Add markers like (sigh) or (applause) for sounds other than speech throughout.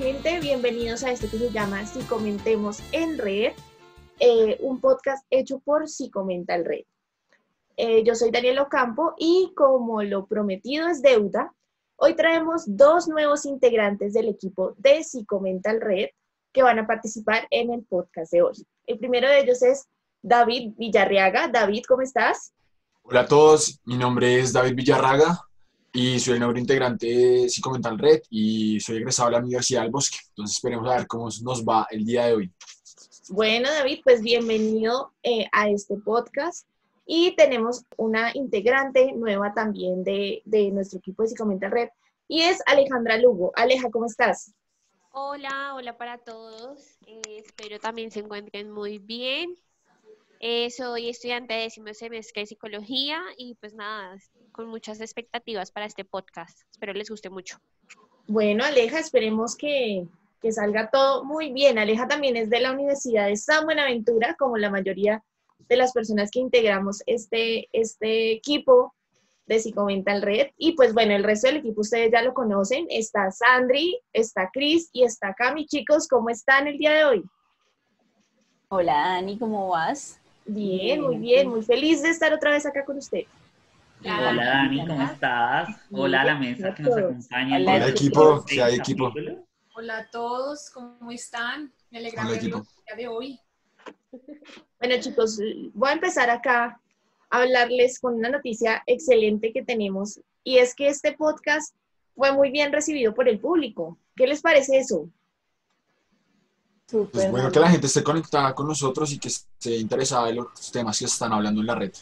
gente, bienvenidos a este que se llama Si Comentemos en Red, eh, un podcast hecho por Si Comenta el Red. Eh, yo soy Daniel Ocampo y como lo prometido es deuda, hoy traemos dos nuevos integrantes del equipo de Si Comenta el Red que van a participar en el podcast de hoy. El primero de ellos es David Villarreaga. David, ¿cómo estás? Hola a todos, mi nombre es David Villarraga y soy el nuevo integrante de Psicomental Red y soy egresado de la Universidad del Bosque. Entonces esperemos a ver cómo nos va el día de hoy. Bueno, David, pues bienvenido eh, a este podcast. Y tenemos una integrante nueva también de, de nuestro equipo de Psicomental Red y es Alejandra Lugo. Aleja, ¿cómo estás? Hola, hola para todos. Eh, espero también se encuentren muy bien. Eh, soy estudiante de décimo semestre de psicología y pues nada, con muchas expectativas para este podcast. Espero les guste mucho. Bueno, Aleja, esperemos que, que salga todo muy bien. Aleja también es de la Universidad de San Buenaventura, como la mayoría de las personas que integramos este, este equipo de Psicomental Red. Y pues bueno, el resto del equipo ustedes ya lo conocen. Está Sandri, está Cris y está Cami. Chicos, ¿cómo están el día de hoy? Hola Dani, ¿cómo vas? Bien, muy bien, muy feliz de estar otra vez acá con usted. Hola Dani, ¿cómo estás? Hola a la mesa que nos acompaña. Hola equipo, si hay equipo. Hola a todos, ¿cómo están? Me alegra verlos el día de hoy. Bueno chicos, voy a empezar acá a hablarles con una noticia excelente que tenemos y es que este podcast fue muy bien recibido por el público. ¿Qué les parece eso? Pues bueno que la gente esté conectada con nosotros y que esté interesada en los temas que están hablando en la red.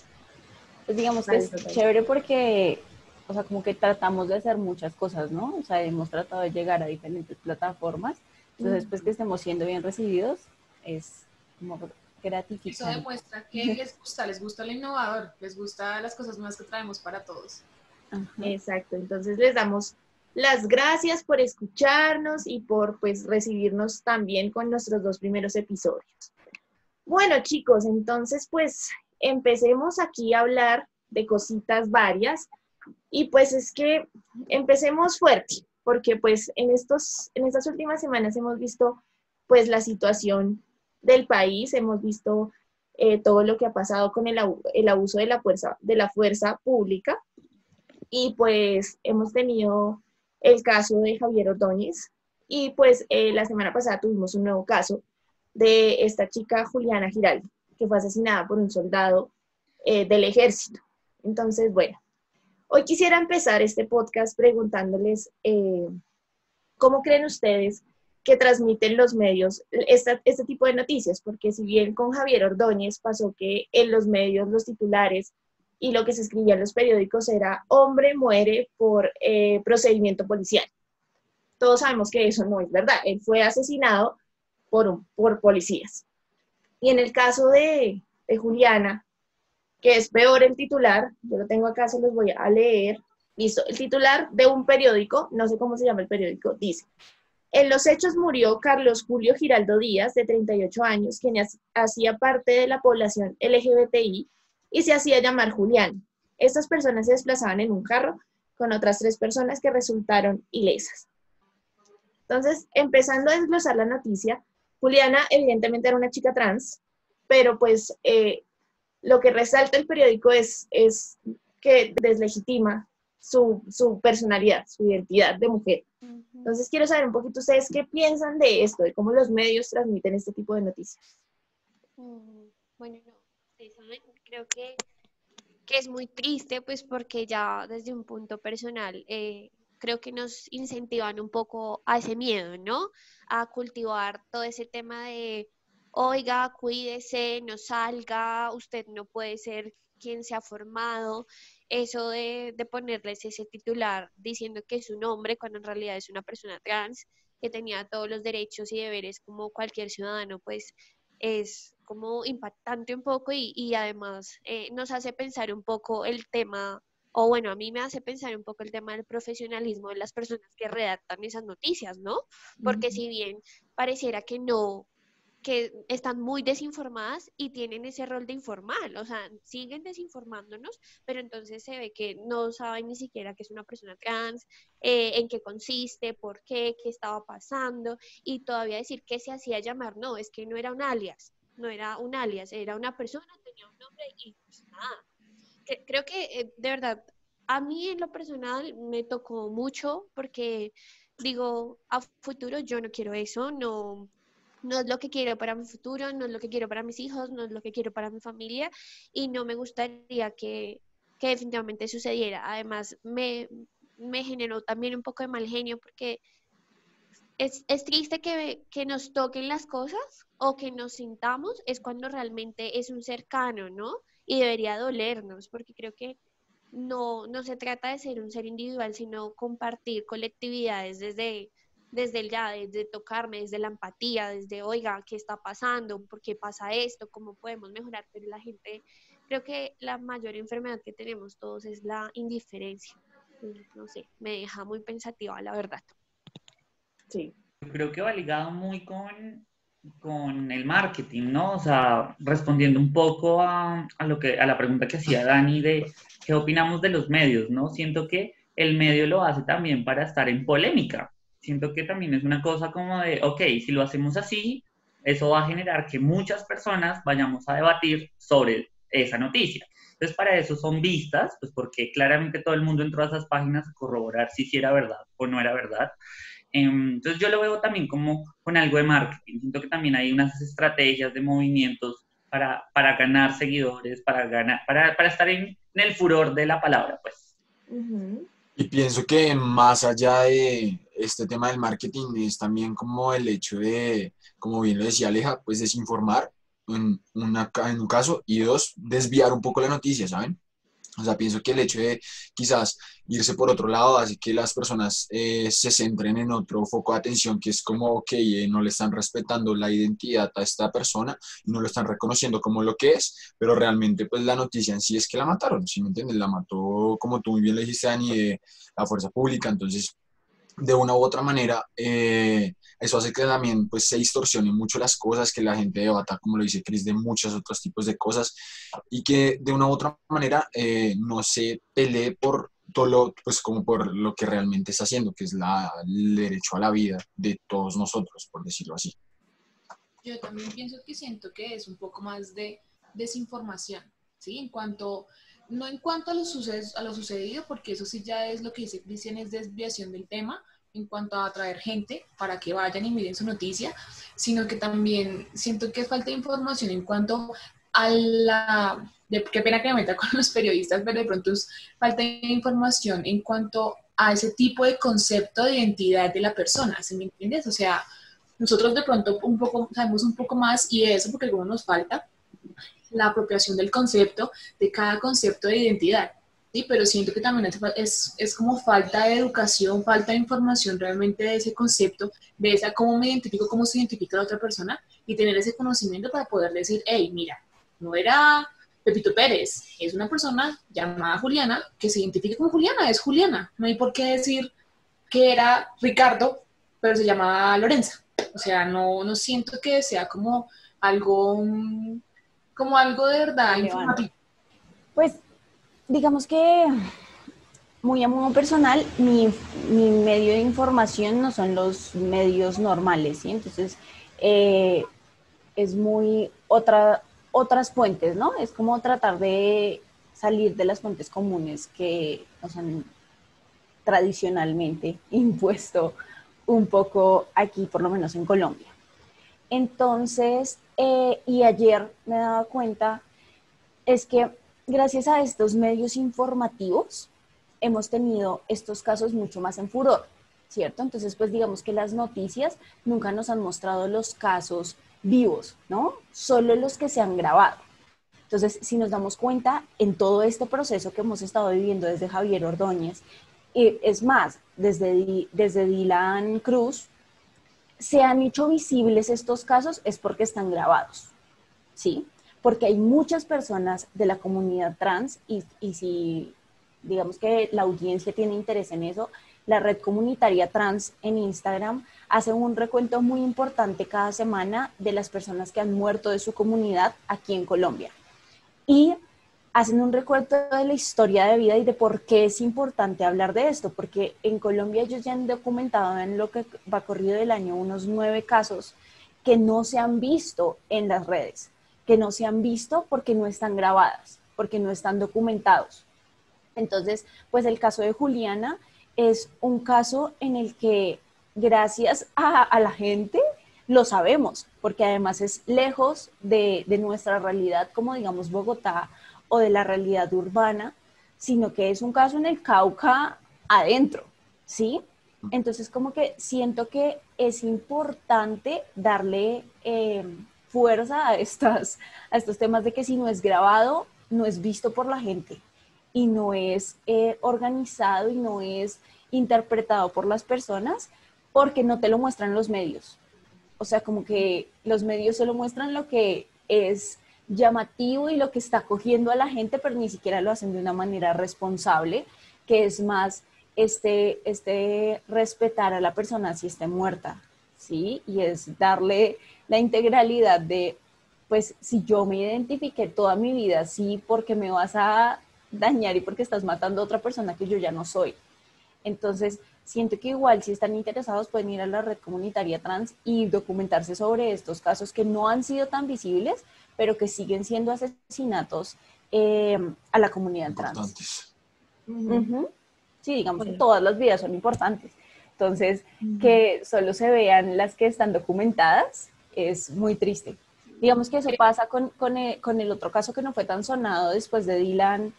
Pues digamos que es chévere porque, o sea, como que tratamos de hacer muchas cosas, ¿no? O sea, hemos tratado de llegar a diferentes plataformas. Entonces, pues que estemos siendo bien recibidos es como gratificante. Eso demuestra que les gusta, les gusta lo innovador, les gusta las cosas nuevas que traemos para todos. Exacto, entonces les damos las gracias por escucharnos y por pues recibirnos también con nuestros dos primeros episodios. Bueno chicos, entonces pues empecemos aquí a hablar de cositas varias y pues es que empecemos fuerte porque pues en, estos, en estas últimas semanas hemos visto pues la situación del país, hemos visto eh, todo lo que ha pasado con el, el abuso de la, fuerza, de la fuerza pública y pues hemos tenido el caso de Javier Ordóñez y pues eh, la semana pasada tuvimos un nuevo caso de esta chica Juliana Giraldo, que fue asesinada por un soldado eh, del ejército. Entonces, bueno, hoy quisiera empezar este podcast preguntándoles eh, cómo creen ustedes que transmiten los medios este tipo de noticias, porque si bien con Javier Ordóñez pasó que en los medios, los titulares, y lo que se escribía en los periódicos era hombre muere por eh, procedimiento policial. Todos sabemos que eso no es verdad. Él fue asesinado por, por policías. Y en el caso de, de Juliana, que es peor el titular, yo lo tengo acá, se los voy a leer. Listo, el titular de un periódico, no sé cómo se llama el periódico, dice, en los hechos murió Carlos Julio Giraldo Díaz, de 38 años, quien hacía parte de la población LGBTI y se hacía llamar Julián. Estas personas se desplazaban en un carro con otras tres personas que resultaron ilesas. Entonces, empezando a desglosar la noticia, Juliana evidentemente era una chica trans, pero pues eh, lo que resalta el periódico es, es que deslegitima su, su, personalidad, su identidad de mujer. Entonces, quiero saber un poquito ustedes qué piensan de esto, de cómo los medios transmiten este tipo de noticias. Mm, bueno, no, creo que, que es muy triste, pues porque ya desde un punto personal eh, creo que nos incentivan un poco a ese miedo, ¿no? A cultivar todo ese tema de, oiga, cuídese, no salga, usted no puede ser quien se ha formado, eso de, de, ponerles ese titular diciendo que es un hombre cuando en realidad es una persona trans que tenía todos los derechos y deberes como cualquier ciudadano, pues es como impactante un poco y, además eh, nos hace pensar un poco el tema, o bueno, a mí me hace pensar un poco el tema del profesionalismo de las personas que redactan esas noticias, ¿no? Porque si bien pareciera que no, que están muy desinformadas y tienen ese rol de informar, o sea, siguen desinformándonos, pero entonces se ve que no saben ni siquiera que es una persona trans, eh, en qué consiste, por qué, qué estaba pasando, y todavía decir que se hacía llamar, no, es que no era un alias, no era un alias, era una persona, tenía un nombre y pues nada. Creo que eh, de verdad, a mí en lo personal me tocó mucho porque digo, a futuro yo no quiero eso, no, no es lo que quiero para mi futuro, no es lo que quiero para mis hijos, no es lo que quiero para mi familia y no me gustaría que, que definitivamente sucediera. Además, me, me, generó también un poco de mal genio porque es, es triste que, que, nos toquen las cosas o que nos sintamos, es cuando realmente es un cercano, ¿no? Y debería dolernos, porque creo que no, no se trata de ser un ser individual, sino compartir colectividades desde desde el ya, desde tocarme, desde la empatía, desde, oiga, ¿qué está pasando? ¿Por qué pasa esto? ¿Cómo podemos mejorar? Pero la gente, creo que la mayor enfermedad que tenemos todos es la indiferencia. No sé, me deja muy pensativa, la verdad. Sí. Creo que va ligado muy con, con el marketing, ¿no? O sea, respondiendo un poco a, a, lo que, a la pregunta que hacía Dani de qué opinamos de los medios, ¿no? Siento que el medio lo hace también para estar en polémica siento que también es una cosa como de, ok, si lo hacemos así, eso va a generar que muchas personas vayamos a debatir sobre esa noticia. Entonces, para eso son vistas, pues porque claramente todo el mundo entró a esas páginas a corroborar si era verdad o no era verdad. Em, entonces, yo lo veo también como con algo de marketing. Siento que también hay unas estrategias de movimientos para, para ganar seguidores, para, ganar, para, para estar en, en, el furor de la palabra, pues. Y pienso que más allá de este tema del marketing es también como el hecho de, como bien lo decía Aleja, pues desinformar en, una, en un caso y dos, desviar un poco la noticia, ¿saben? O sea, pienso que el hecho de quizás irse por otro lado hace que las personas eh, se centren en otro foco de atención, que es como, ok, eh, no le están respetando la identidad a esta persona no lo están reconociendo como lo que es, pero realmente pues la noticia en sí es que la mataron, ¿sí me entiendes? La mató, como tú muy bien le dijiste, Dani, de la fuerza pública, entonces de una u otra manera, eh, eso hace que también pues, se distorsionen mucho las cosas, que la gente debata, como lo dice Chris, de muchos otros tipos de cosas y que de una u otra manera eh, no se pelee por todo lo, pues como por lo que realmente está haciendo, que es la, el derecho a la vida de todos nosotros, por decirlo así. Yo también pienso que siento que es un poco más de desinformación, ¿sí? En cuanto no en cuanto a lo, a lo sucedido, porque eso sí ya es lo que dice Cristian, es desviación del tema, en cuanto a atraer gente para que vayan y miren su noticia, sino que también siento que falta información en cuanto a la... De, qué pena que me meta con los periodistas, pero de pronto es falta de información en cuanto a ese tipo de concepto de identidad de la persona, ¿se me entiendes? O sea, nosotros de pronto un poco, sabemos un poco más y eso porque algunos nos falta, la apropiación del concepto, de cada concepto de identidad. ¿Sí? Pero siento que también es, es, como falta de educación, falta de información realmente de ese concepto, de esa cómo me identifico, cómo se identifica la otra persona y tener ese conocimiento para poder decir, hey, mira, no era Pepito Pérez, es una persona llamada Juliana que se identifica como Juliana, es Juliana. No hay por qué decir que era Ricardo, pero se llamaba Lorenza. O sea, no, no siento que sea como algo como algo de verdad informativo. Pues digamos que muy a modo personal, mi, medio de información no son los medios normales, ¿sí? Entonces, eh, es muy otra, otras fuentes, ¿no? Es como tratar de salir de las fuentes comunes que nos han tradicionalmente (laughs) impuesto un poco aquí, por lo menos en Colombia. Entonces, eh, y ayer me daba cuenta, es que gracias a estos medios informativos hemos tenido estos casos mucho más en furor, ¿cierto? Entonces, pues digamos que las noticias nunca nos han mostrado los casos vivos, ¿no? Solo los que se han grabado. Entonces, si nos damos cuenta, en todo este proceso que hemos estado viviendo desde Javier Ordóñez, y es más, desde, desde Dylan Cruz, se han hecho visibles estos casos es porque están grabados, ¿sí? Porque hay muchas personas de la comunidad trans y, y si digamos que la audiencia tiene interés en eso, la red comunitaria trans en Instagram hace un recuento muy importante cada semana de las personas que han muerto de su comunidad aquí en Colombia. Y hacen un recuento de la historia de vida y de por qué es importante hablar de esto, porque en Colombia ellos ya han documentado en lo que va corrido del año unos nueve casos que no se han visto en las redes, que no se han visto porque no están grabadas, porque no están documentados. Entonces, pues el caso de Juliana es un caso en el que gracias a, la gente lo sabemos, porque además es lejos de, de nuestra realidad como digamos Bogotá o de la realidad urbana, sino que es un caso en el Cauca adentro, ¿sí? Entonces, como que siento que es importante darle eh, fuerza a, estas, a estos temas de que si no es grabado, no es visto por la gente y no es eh, organizado y no es interpretado por las personas porque no te lo muestran los medios. O sea, como que los medios solo muestran lo que es llamativo y lo que está cogiendo a la gente, pero ni siquiera lo hacen de una manera responsable, que es más este, este respetar a la persona si esté muerta, ¿sí? Y es darle la integralidad de, pues si yo me identifiqué toda mi vida, sí, porque me vas a dañar y porque estás matando a otra persona que yo ya no soy. Entonces, siento que igual si están interesados pueden ir a la red comunitaria trans y documentarse sobre estos casos que no han sido tan visibles, pero que siguen siendo asesinatos eh, a la comunidad trans. Sí, digamos que todas las vidas son importantes. Entonces, que solo se vean las que están documentadas es muy triste. Digamos que eso pasa con, eh, con el, otro caso que no fue tan sonado después de Dylan,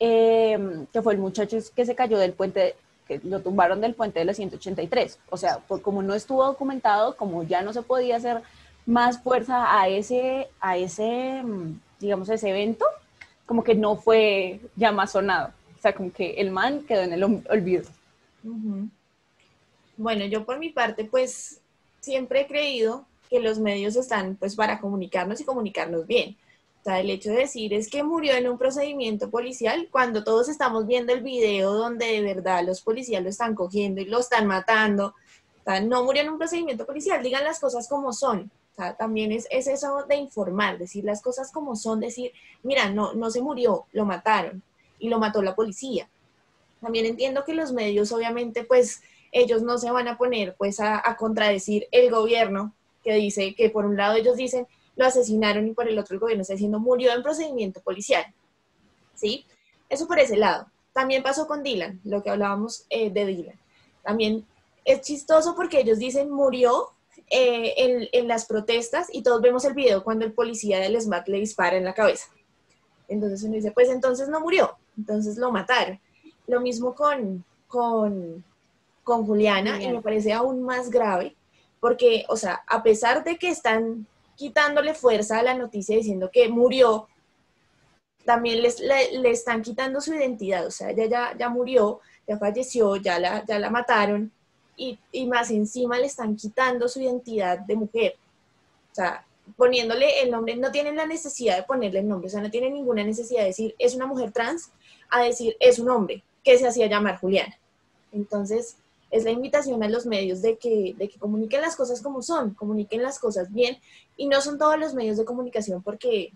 eh, que fue el muchacho que se cayó del puente, que lo tumbaron del puente de la 183. O sea, pues como no estuvo documentado, como ya no se podía hacer más fuerza a ese, a ese, mm, digamos, ese evento, como que no fue ya más sonado. O sea, como que el man quedó en el olvido. Bueno, yo por mi parte, pues siempre he creído que los medios están pues para comunicarnos y comunicarnos bien. O sea, el hecho de decir es que murió en un procedimiento policial cuando todos estamos viendo el video donde de verdad los policías lo están cogiendo y lo están matando. O sea, no murió en un procedimiento policial, digan las cosas como son. O sea, también es, es, eso de informar, decir las cosas como son, decir, mira, no, no se murió, lo mataron y lo mató la policía. También entiendo que los medios, obviamente, pues ellos no se van a poner pues a, contradecir el gobierno que dice que por un lado ellos dicen lo asesinaron y por el otro el gobierno está diciendo murió en procedimiento policial. ¿Sí? Eso por ese lado. También pasó con Dylan, lo que hablábamos eh, de Dylan. También es chistoso porque ellos dicen murió eh, en, las protestas y todos vemos el video cuando el policía del SMAT le dispara en la cabeza. Entonces uno dice, pues entonces no murió, entonces lo mataron. Lo mismo con, con, con Juliana, y me parece aún más grave, porque, o sea, a pesar de que están quitándole fuerza a la noticia diciendo que murió, también les, le, están quitando su identidad, o sea, ella ya, ya murió, ya falleció, ya la, ya la mataron, y, y, más encima le están quitando su identidad de mujer. O sea, poniéndole el nombre, no tienen la necesidad de ponerle el nombre, o sea, no tienen ninguna necesidad de decir es una mujer trans a decir es un hombre que se hacía llamar Juliana. Entonces, es la invitación a los medios de que, de que comuniquen las cosas como son, comuniquen las cosas bien, y no son todos los medios de comunicación porque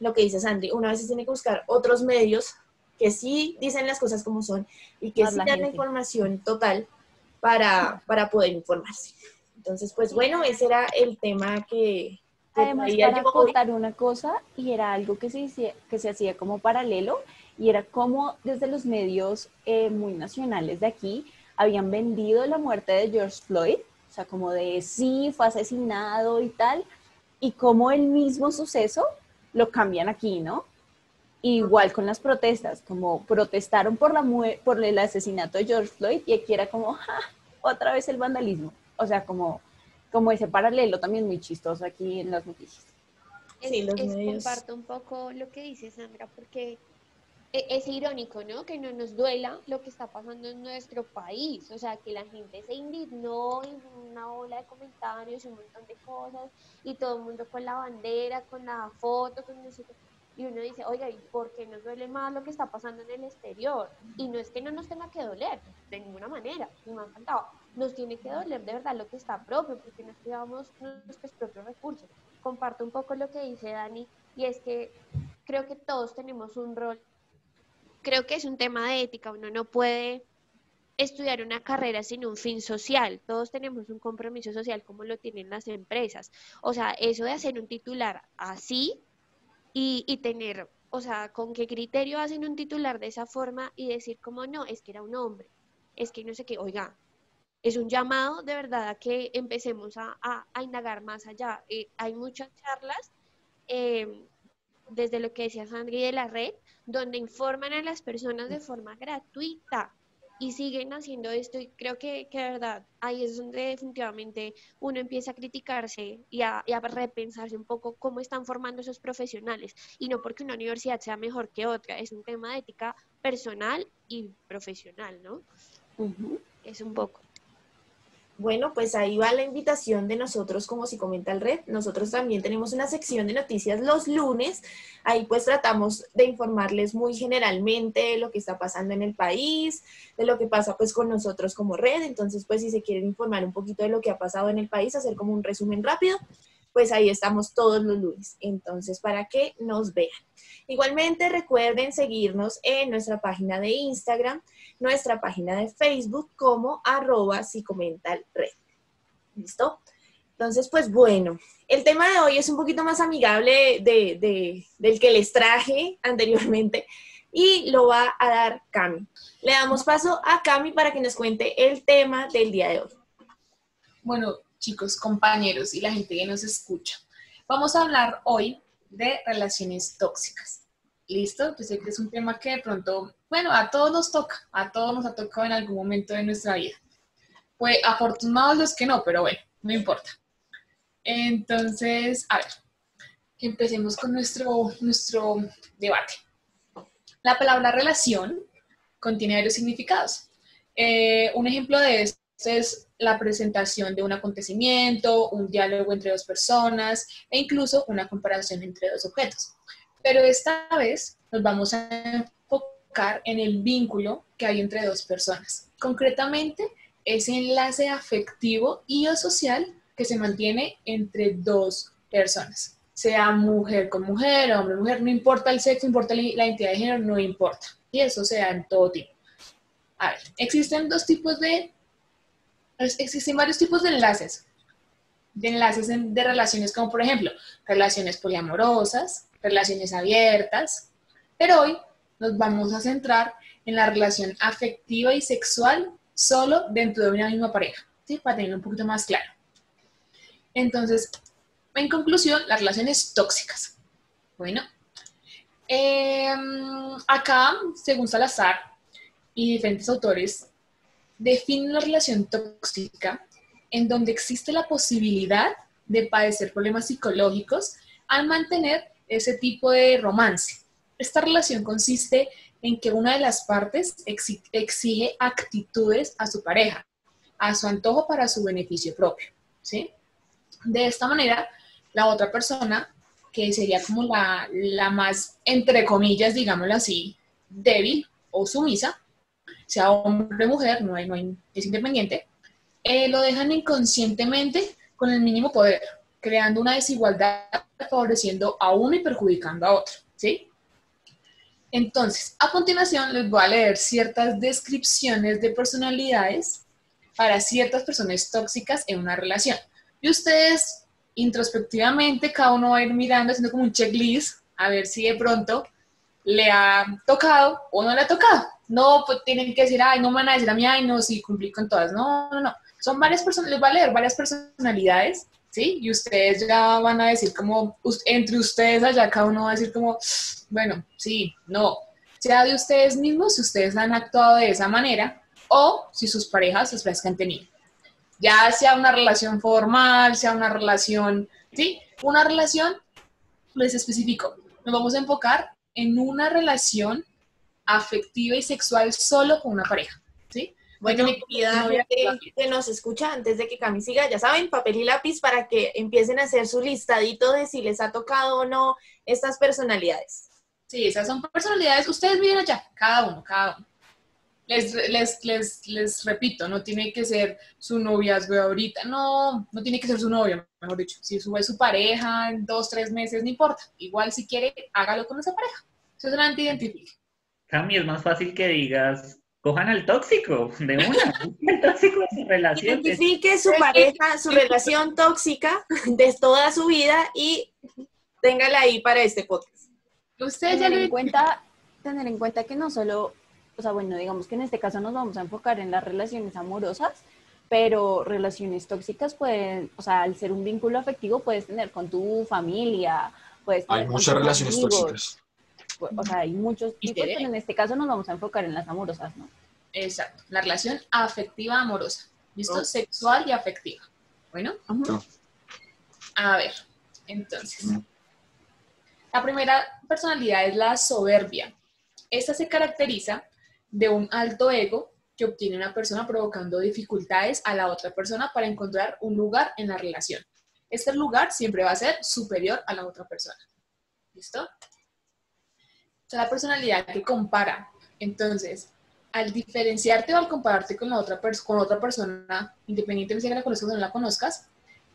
lo que dice Sandri, una vez tiene que buscar otros medios que sí dicen las cosas como son y que sí dan la información total para, para poder informarse. Entonces, pues bueno, ese era el tema que... Además, para contar una cosa, y era algo que se, que se hacía como paralelo, y era como desde los medios eh, muy nacionales de aquí habían vendido la muerte de George Floyd, o sea, como de sí, fue asesinado y tal, y como el mismo suceso lo cambian aquí, ¿no? Igual con las protestas, como protestaron por, la por el asesinato de George Floyd y aquí era como, otra vez el vandalismo. O sea, como, como ese paralelo también muy chistoso aquí en las noticias. Sí, los comparto un poco lo que dice Sandra, porque es irónico, ¿no? Que no nos duela lo que está pasando en nuestro país. O sea, que la gente se indignó en una ola de comentarios y un montón de cosas, y todo el mundo con la bandera, con la foto, con no sé y uno dice, oiga, ¿y por qué nos duele más lo que está pasando en el exterior? Y no es que no nos tenga que doler, de ninguna manera, me ha encantado. nos tiene que doler de verdad lo que está propio, porque nos cuidamos nuestros propios recursos. Comparto un poco lo que dice Dani, y es que creo que todos tenemos un rol, creo que es un tema de ética, uno no puede estudiar una carrera sin un fin social. Todos tenemos un compromiso social como lo tienen las empresas. O sea, eso de hacer un titular así y, y tener, o sea, con qué criterio hacen un titular de esa forma y decir como no, es que era un hombre, es que no sé qué, oiga, es un llamado de verdad a que empecemos a, a, indagar más allá. Eh, hay muchas charlas, eh, desde lo que decía Sandri de la red, donde informan a las personas de forma gratuita y siguen haciendo esto y creo que, que de verdad ahí es donde definitivamente uno empieza a criticarse y a, y a, repensarse un poco cómo están formando esos profesionales y no porque una universidad sea mejor que otra, es un tema de ética personal y profesional, ¿no? Es un poco. Bueno, pues ahí va la invitación de nosotros como si comenta el red. Nosotros también tenemos una sección de noticias los lunes. Ahí pues tratamos de informarles muy generalmente de lo que está pasando en el país, de lo que pasa pues con nosotros como red. Entonces pues si se quieren informar un poquito de lo que ha pasado en el país, hacer como un resumen rápido, pues ahí estamos todos los lunes. Entonces para que nos vean. Igualmente recuerden seguirnos en nuestra página de Instagram nuestra página de Facebook como arroba psicomental red. ¿Listo? Entonces, pues bueno, el tema de hoy es un poquito más amigable de, del que les traje (laughs) anteriormente y lo va a dar Cami. Le damos paso a Cami para que nos cuente el tema del día de hoy. Bueno, chicos, compañeros y la gente que nos escucha, vamos a hablar hoy de relaciones tóxicas. ¿Listo? Yo sé que es un tema que de pronto, bueno, a todos nos toca, a todos nos ha tocado en algún momento de nuestra vida. Pues afortunados los que no, pero bueno, no importa. Entonces, a ver, empecemos con nuestro, nuestro debate. La palabra relación contiene varios significados. Eh, un ejemplo de esto es la presentación de un acontecimiento, un diálogo entre dos personas e incluso una comparación entre dos objetos. Pero esta vez nos vamos a enfocar en el vínculo que hay entre dos personas. Concretamente, ese enlace afectivo y o social que se mantiene entre dos personas. Sea mujer con mujer, hombre con mujer, no importa el sexo, importa la identidad de género, no importa. Y eso se en todo tipo. A ver, existen dos tipos de... Existen varios tipos de enlaces. De enlaces de relaciones como, por ejemplo, relaciones poliamorosas, relaciones abiertas, pero hoy nos vamos a centrar en la relación afectiva y sexual solo dentro de una misma pareja, ¿sí? para tenerlo un poquito más claro. Entonces, en conclusión, las relaciones tóxicas. Bueno, em, acá, según Salazar y diferentes autores, definen la relación tóxica en donde existe la posibilidad de padecer problemas psicológicos al mantener ese tipo de romance. Esta relación consiste en que una de las partes exige actitudes a su pareja, a su antojo para su beneficio propio. ¿sí? De esta manera, la otra persona, que sería como la, la más, entre comillas, digámoslo así, débil o sumisa, sea hombre o mujer, no hay, no hay, es independiente, eh, lo dejan inconscientemente con el mínimo poder, creando una desigualdad favoreciendo a uno y perjudicando a otro, ¿sí? Entonces, a continuación les voy a leer ciertas descripciones de personalidades para ciertas personas tóxicas en una relación. Y ustedes, introspectivamente, cada uno va a ir mirando, haciendo como un checklist, a ver si de pronto le ha tocado o no le ha tocado. No, pues tienen que decir, ay, no me van a decir a mí, ay, no, sí, cumplí con todas. No, no, no. Son varias personas, les voy a leer varias personalidades ¿sí? Y ustedes ya van a decir como, entre ustedes allá cada uno va a decir como, bueno, sí, no, sea de ustedes mismos si ustedes han actuado de esa manera o si sus parejas las que han tenido. Ya sea una relación formal, sea una relación, ¿sí? Una relación, les especifico, nos vamos a enfocar en una relación afectiva y sexual solo con una pareja, ¿sí? Bueno, mi querida que nos escucha, antes de que Cami siga, ya saben, papel y lápiz para que empiecen a hacer su listadito de si les ha tocado o no estas personalidades. Sí, esas son personalidades, ustedes miren allá, cada uno, cada uno. Les, les, les, les repito, no tiene que ser su noviazgo de ahorita, no, no tiene que ser su novia, mejor dicho. Si sube su pareja en dos, tres meses, no importa. Igual si quiere, hágalo con esa pareja. Eso solamente identifique. Cami, es más fácil que digas, cojan al tóxico de una, (laughs) el tóxico de su relación. Identifique su pareja, su relación tóxica de toda su vida y téngala ahí para este podcast. Usted ya tener lo en cuenta, tener en cuenta que no solo, o sea, bueno, digamos que en este caso nos vamos a enfocar en las relaciones amorosas, pero relaciones tóxicas pueden, o sea, al ser un vínculo afectivo puedes tener con tu familia, puedes tener Hay con muchas tus relaciones amigos, tóxicas. O sea, hay muchos Y tipos, pero en este caso nos vamos a enfocar en las amorosas, ¿no? Exacto, la relación afectiva amorosa. ¿Listo? Sexual y afectiva. Bueno, No. a ver, entonces. La primera personalidad es la soberbia. Esta se caracteriza de un alto ego que obtiene una persona provocando dificultades a la otra persona para encontrar un lugar en la relación. Este lugar siempre va a ser superior a la otra persona. ¿Listo? Es la personalidad que compara. Entonces, al diferenciarte o al compararte con, la otra, con otra persona, independientemente de que la conozcas o no la conozcas,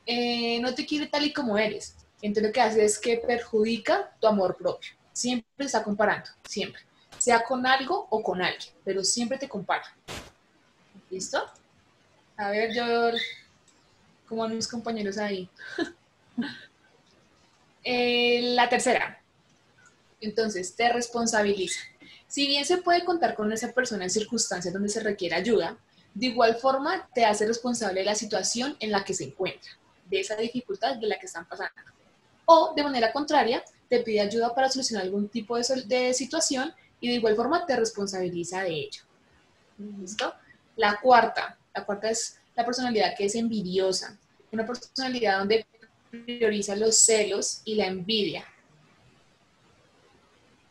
eh, no te quiere tal y como eres. Entonces lo que hace es que perjudica tu amor propio. Siempre está comparando, siempre. Sea con algo o con alguien, pero siempre te compara. ¿Listo? A ver, yo, como a mis compañeros ahí. (laughs) Eh, la tercera. Entonces, te responsabiliza. Si bien se puede contar con esa persona en circunstancias donde se requiere ayuda, de igual forma te hace responsable de la situación en la que se encuentra, de esa dificultad de la que están pasando. O, de manera contraria, te pide ayuda para solucionar algún tipo de, situación y de igual forma te responsabiliza de ello. ¿Listo? La cuarta, la cuarta es la personalidad que es envidiosa, una personalidad donde prioriza los celos y la envidia.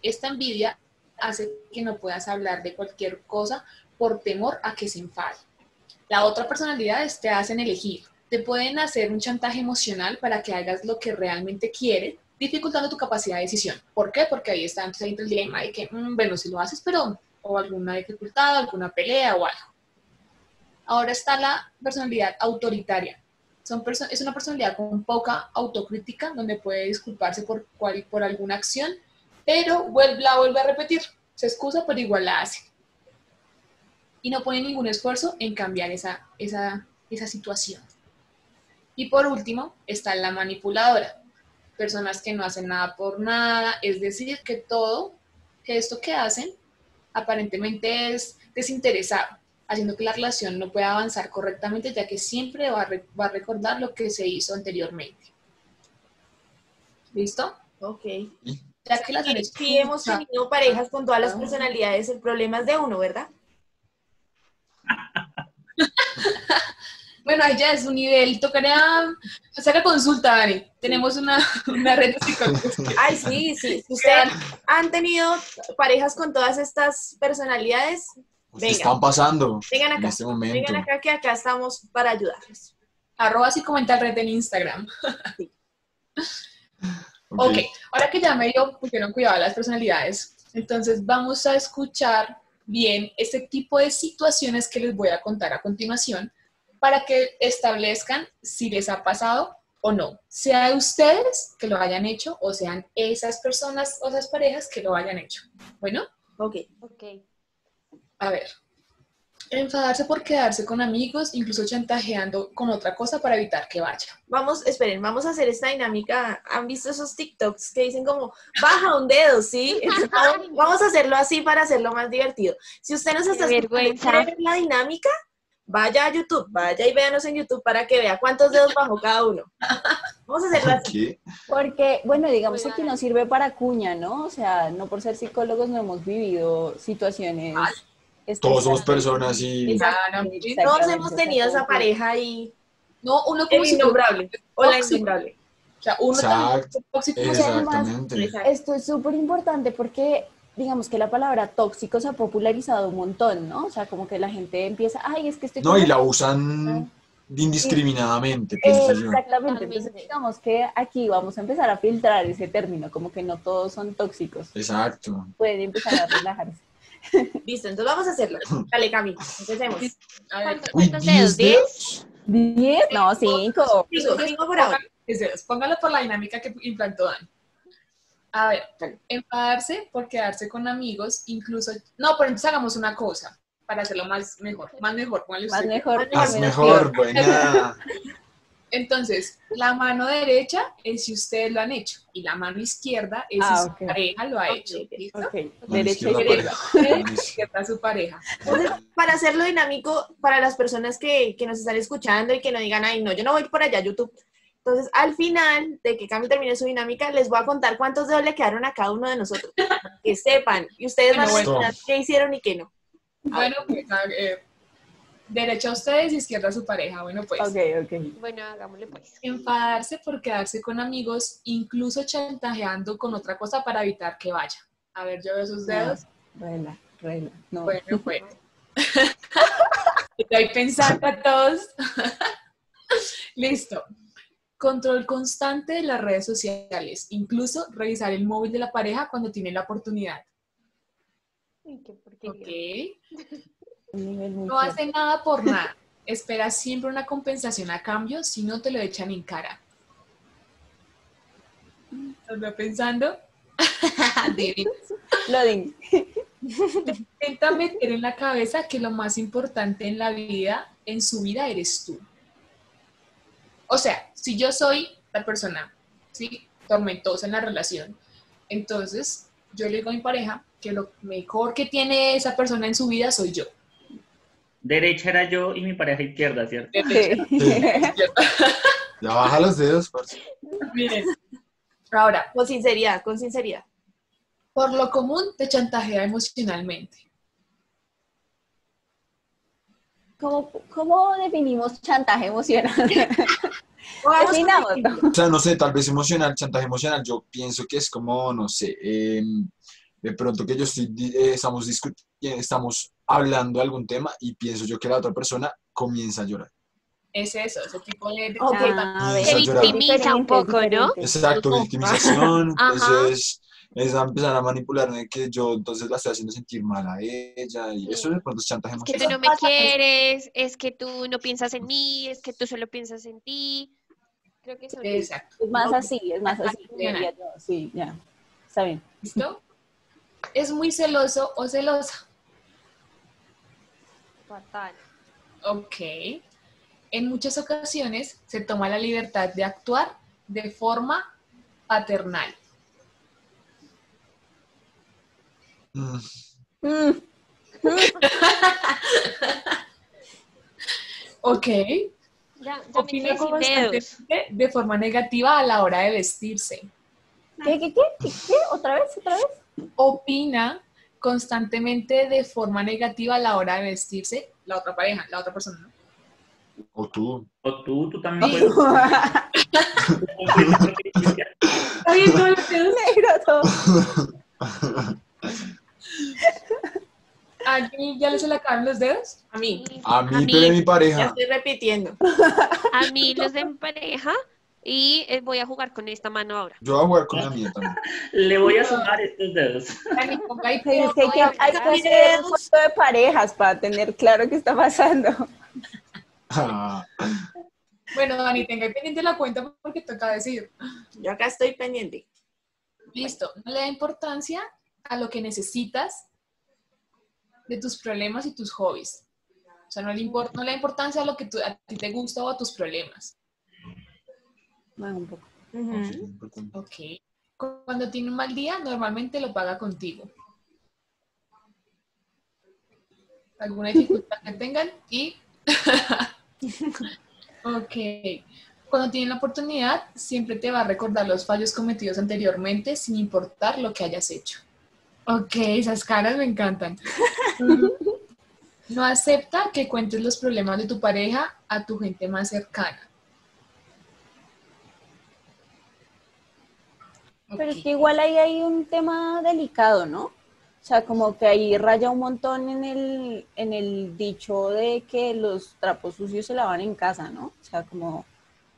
Esta envidia hace que no puedas hablar de cualquier cosa por temor a que se enfade. La otra personalidad es te hacen elegir. Te pueden hacer un chantaje emocional para que hagas lo que realmente quieres, dificultando tu capacidad de decisión. ¿Por qué? Porque ahí está entonces, entra el dilema de que, mm, bueno, si lo haces, pero, o alguna dificultad, alguna pelea o algo. Ahora está la personalidad autoritaria. Son perso- es una personalidad con poca autocrítica, donde puede disculparse por, cual- por alguna acción, pero vuelve, la vuelve a repetir. Se excusa, pero igual la hace. Y no pone ningún esfuerzo en cambiar esa, esa, esa situación. Y por último, está la manipuladora. Personas que no hacen nada por nada, es decir, que todo gesto que hacen aparentemente es desinteresado, haciendo que la relación no pueda avanzar correctamente, ya que siempre va a, re- va a recordar lo que se hizo anteriormente. ¿Listo? Ok. Ya que las Sí, sí hemos tenido parejas con todas las personalidades, el problema es de uno, ¿verdad? (laughs) Bueno, ahí ya es un nivel, tocaría hacer la consulta, Dani. Tenemos una, una red de psicólogos. (laughs) Ay, sí, sí. Ustedes han tenido parejas con todas estas personalidades, Pues, Venga. ¿Qué están pasando vengan en acá. este momento? Vengan acá que acá estamos para ayudarles. Arroba y comenta red en Instagram. (laughs) Ok. Ok, ahora que ya medio pusieron cuidado a las personalidades, entonces vamos a escuchar bien este tipo de situaciones que les voy a contar a continuación para que establezcan si les ha pasado o no. Sea ustedes que lo hayan hecho o sean esas personas o esas parejas que lo hayan hecho. Bueno, Ok. Ok. a ver. Enfadarse por quedarse con amigos, incluso chantajeando con otra cosa para evitar que vaya. Vamos, esperen, vamos a hacer esta dinámica. ¿Han visto esos TikToks que dicen como, baja un dedo, sí? (laughs) Entonces, vamos- a hacerlo así para hacerlo más divertido. Si usted nos está escuchando la dinámica, vaya a YouTube, vaya y véanos en YouTube para que vea cuántos dedos bajó cada uno. Vamos a hacerlo así. ¿Qué? Porque, bueno, digamos que aquí nos sirve para cuña, ¿no? O sea, no por ser psicólogos no hemos vivido situaciones. Todos somos personas y Exactamente, Todos hemos tenido esa pareja y No, uno como el innombrable o la innombrable. O sea, uno también Exacto. además, Exactamente. Esto es súper importante porque digamos que la palabra tóxico se ha popularizado un montón, ¿no? O sea, como que la gente empieza, ay, es que estoy... No, y la usan indiscriminadamente, Eh. Exactamente, entonces digamos que aquí vamos a empezar a filtrar ese término, como que no todos son tóxicos, Exacto. pueden empezar a relajarse. (laughs) Listo, entonces vamos a hacerlo. Dale, Cami, empecemos. A ver, ¿Cuántos, Uy, cuántos 10 dedos? ¿Diez? ¿Diez? No, cinco. Cinco, cinco por ahora. Póngalo- Póngalo por la dinámica que implantó Dani. A ver, enfadarse por quedarse con amigos, incluso... No, pero entonces hagamos una cosa para hacerlo más mejor. Más mejor, póngale Más usted. mejor. Más mejor, peor. buena. (laughs) Entonces, la mano derecha es si ustedes lo han hecho y la mano izquierda es Ah, si su ok. pareja lo ha hecho. ok. ¿Listo? Ok, Mano derecha y izquierda, derecha. Izquierda. (laughs) su pareja. Entonces, para hacerlo dinámico, para las personas que, que nos están escuchando y que no digan, ay, no, yo no voy por allá YouTube. Entonces, al final de que Cami termine su dinámica, les voy a contar cuántos dedos le quedaron a cada uno de nosotros. Que sepan. Y ustedes van a Bueno, qué hicieron y qué no. Bueno, pues, a- eh, derecha ustedes, izquierda su pareja. Bueno, pues. Ok, ok. Bueno, hagámosle pues. Enfadarse por quedarse con amigos, incluso chantajeando con otra cosa para evitar que vaya. A ver, yo veo sus dedos. Regla, regla. No. Bueno, pues. (laughs) Estoy pensando a todos. (laughs) Listo. Control constante de las redes sociales, incluso revisar el móvil de la pareja cuando tiene la oportunidad. Qué. Ok. No hace nada por nada. (laughs) Espera siempre una compensación a cambio si no te lo echan en cara. ¿Estás pensando? (laughs) Divino. Loading. Intenta meter en la cabeza que lo más importante en la vida, en su vida, eres tú. O sea, si yo soy la persona, ¿sí? Tormentosa en la relación, entonces yo le digo a mi pareja que lo mejor que tiene esa persona en su vida soy yo. Derecha era yo y mi pareja izquierda, ¿cierto? Sí. Ya baja los dedos, parce. Miren. Ahora, Con sinceridad, con sinceridad. por lo común te chantajea emocionalmente. ¿Cómo, ¿Cómo definimos chantaje emocional? (laughs) Definamos. O sea, no sé, tal vez emocional, chantaje emocional, yo pienso que es como, no sé, em, de pronto que yo estoy, eh, estamos discutiendo, estamos hablando de algún tema y pienso yo que la otra persona comienza a llorar. Es eso, ese tipo de... de Ok. Ah, Se victimiza un poco, ¿no? Exacto, victimización, Ajá. eso es, es a empezar a manipularme que yo entonces la estoy haciendo sentir mal a ella y Sí. eso de pronto es chantaje Es que tú emocional. no me eso. quieres, es que tú no piensas en mí, es que tú solo piensas en ti. Creo que son Exacto. Es más así, es más así. Emocional. diría yo. Sí, ya. Está bien. ¿Listo? Es muy celoso o celosa. fatal. Ok. En muchas ocasiones se toma la libertad de actuar de forma paternal. Mm, Mm, Ok. Ya, ya me Opina constantemente de forma negativa a la hora de vestirse. ¿Qué, qué, qué? ¿Qué, qué? ¿Otra vez? ¿Otra vez? Opina constantemente de forma negativa a la hora de vestirse la otra pareja, la otra persona. ¿no? O tú. O tú, tú también puedes. (laughs) Está bien, los (laughs) dedos. (laughs) ¿A quién ya le se le acabaron los dedos? A mí. A mí, pero de mi Ya pareja. estoy repitiendo. a mí los de mi pareja y eh, voy a jugar con esta mano ahora. Yo voy a jugar con la mía también. (laughs) Le voy a sumar estos dedos. Hay que, hay que hacer un foto de parejas para tener claro qué está pasando. Ah, (laughs) Bueno, Dani, tenga pendiente la cuenta porque toca decir. Yo acá estoy pendiente. Listo, no le da importancia a lo que necesitas de tus problemas y tus hobbies. O sea, no le, impor- no le da importancia a lo que tú- a ti te gusta o a tus problemas. Bueno, un poco. Ujú. Ok. Cuando tiene un mal día, normalmente lo paga contigo. Alguna dificultad que tengan y... (laughs) ok. Cuando tiene la oportunidad, siempre te va a recordar los fallos cometidos anteriormente sin importar lo que hayas hecho. Ok, esas caras me encantan. (laughs) No acepta que cuentes los problemas de tu pareja a tu gente más cercana. Pero es que igual ahí hay un tema delicado, ¿no? O sea, como que ahí raya un montón en el, en el dicho de que los trapos sucios se lavan en casa, ¿no? O sea, como,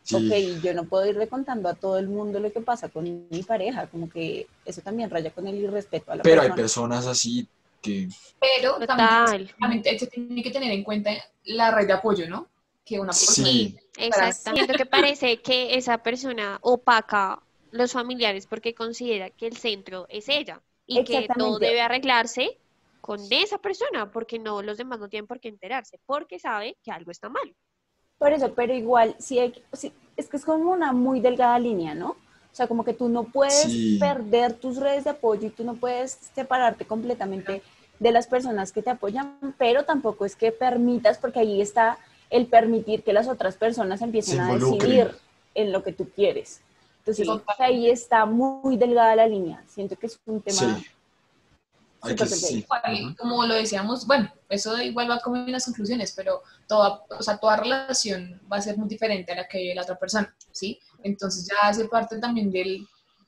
sí. ok, yo no puedo irle contando a todo el mundo lo que pasa con mi pareja, como que eso también raya con el irrespeto a la Pero hay persona. personas así que Pero Total. también, también se tiene que tener en cuenta la red de apoyo, ¿no? Que una persona sí, Exacto. Siento que parece que esa persona opaca los familiares porque considera que el centro es ella y que todo Exactamente. debe arreglarse con esa persona porque no los demás no tienen por qué enterarse porque sabe que algo está mal. Por eso, pero igual, sí, hay, sí, es que es como una muy delgada línea, ¿no? O sea, como que tú no puedes Sí. perder tus redes de apoyo y tú no puedes separarte completamente de las personas que te apoyan, pero tampoco es que permitas, porque ahí está el permitir que las otras personas empiecen a decidir en lo que tú quieres. Entonces, Sí. ahí está muy delgada la línea. Siento que es un tema... sí. Súper sí. Como lo decíamos, bueno, eso igual va como en las conclusiones, pero toda, o sea, toda relación va a ser muy diferente a la que vive la otra persona, ¿sí? Entonces ya hace parte también del,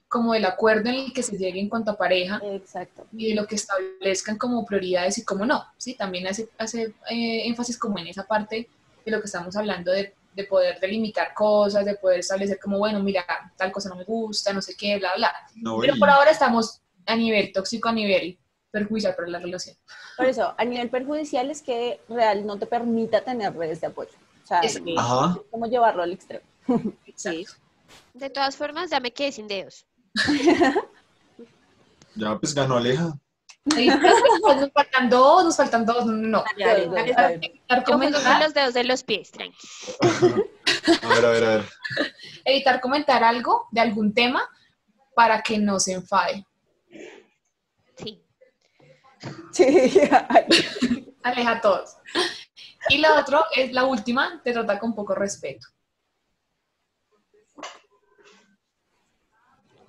como del acuerdo en el que se llegue en cuanto a pareja Exacto. y de lo que establezcan como prioridades y cómo no, ¿sí? También hace, hace eh, énfasis como en esa parte de lo que estamos hablando de, de poder delimitar cosas, de poder establecer como, bueno, mira, tal cosa no me gusta, no sé qué, bla, bla. No, Pero y- por ahora estamos a nivel tóxico, a nivel perjudicial para la relación. Por eso, a nivel perjudicial es que real no te permita tener redes de apoyo. O sea, es Ajá. como llevarlo al extremo. Sí. De todas formas, ya me quedé sin dedos. (laughs) Ya pues ganó Aleja. Ahí, pues, nos faltan dos, nos faltan dos, no. Evitar comentar, los dedos de los pies, tranqui. (laughs) A ver, a ver, a ver. evitar comentar algo de algún tema para que no se enfade. (laughs) Sí. Aleja a todos. Y lo otro es la última, te trata con poco respeto.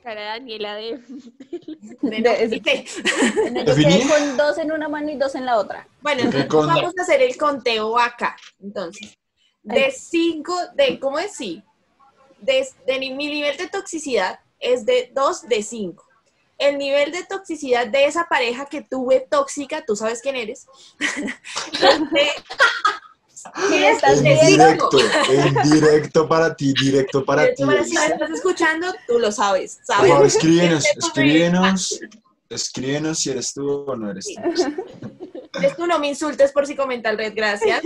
Cara de Daniela de... (laughs) De- De-. Bueno, (laughs) yo con dos en una mano y dos en la otra. Bueno, entonces vamos a hacer el conteo acá. Entonces, de 5, de, ¿cómo es? Sí. De, de mi nivel de toxicidad es de 2 de 5. El nivel de toxicidad de esa pareja que tuve tóxica, tú sabes quién eres. (laughs) ¿Qué estás En directo, en directo para ti, directo para ti. Si me estás escuchando, tú lo sabes. ¿sabes? escríbenos, (laughs) escríbenos, escríbenos si eres tú o no eres tú. (laughs) Eres tú, no me insultes por si comenta el red, gracias.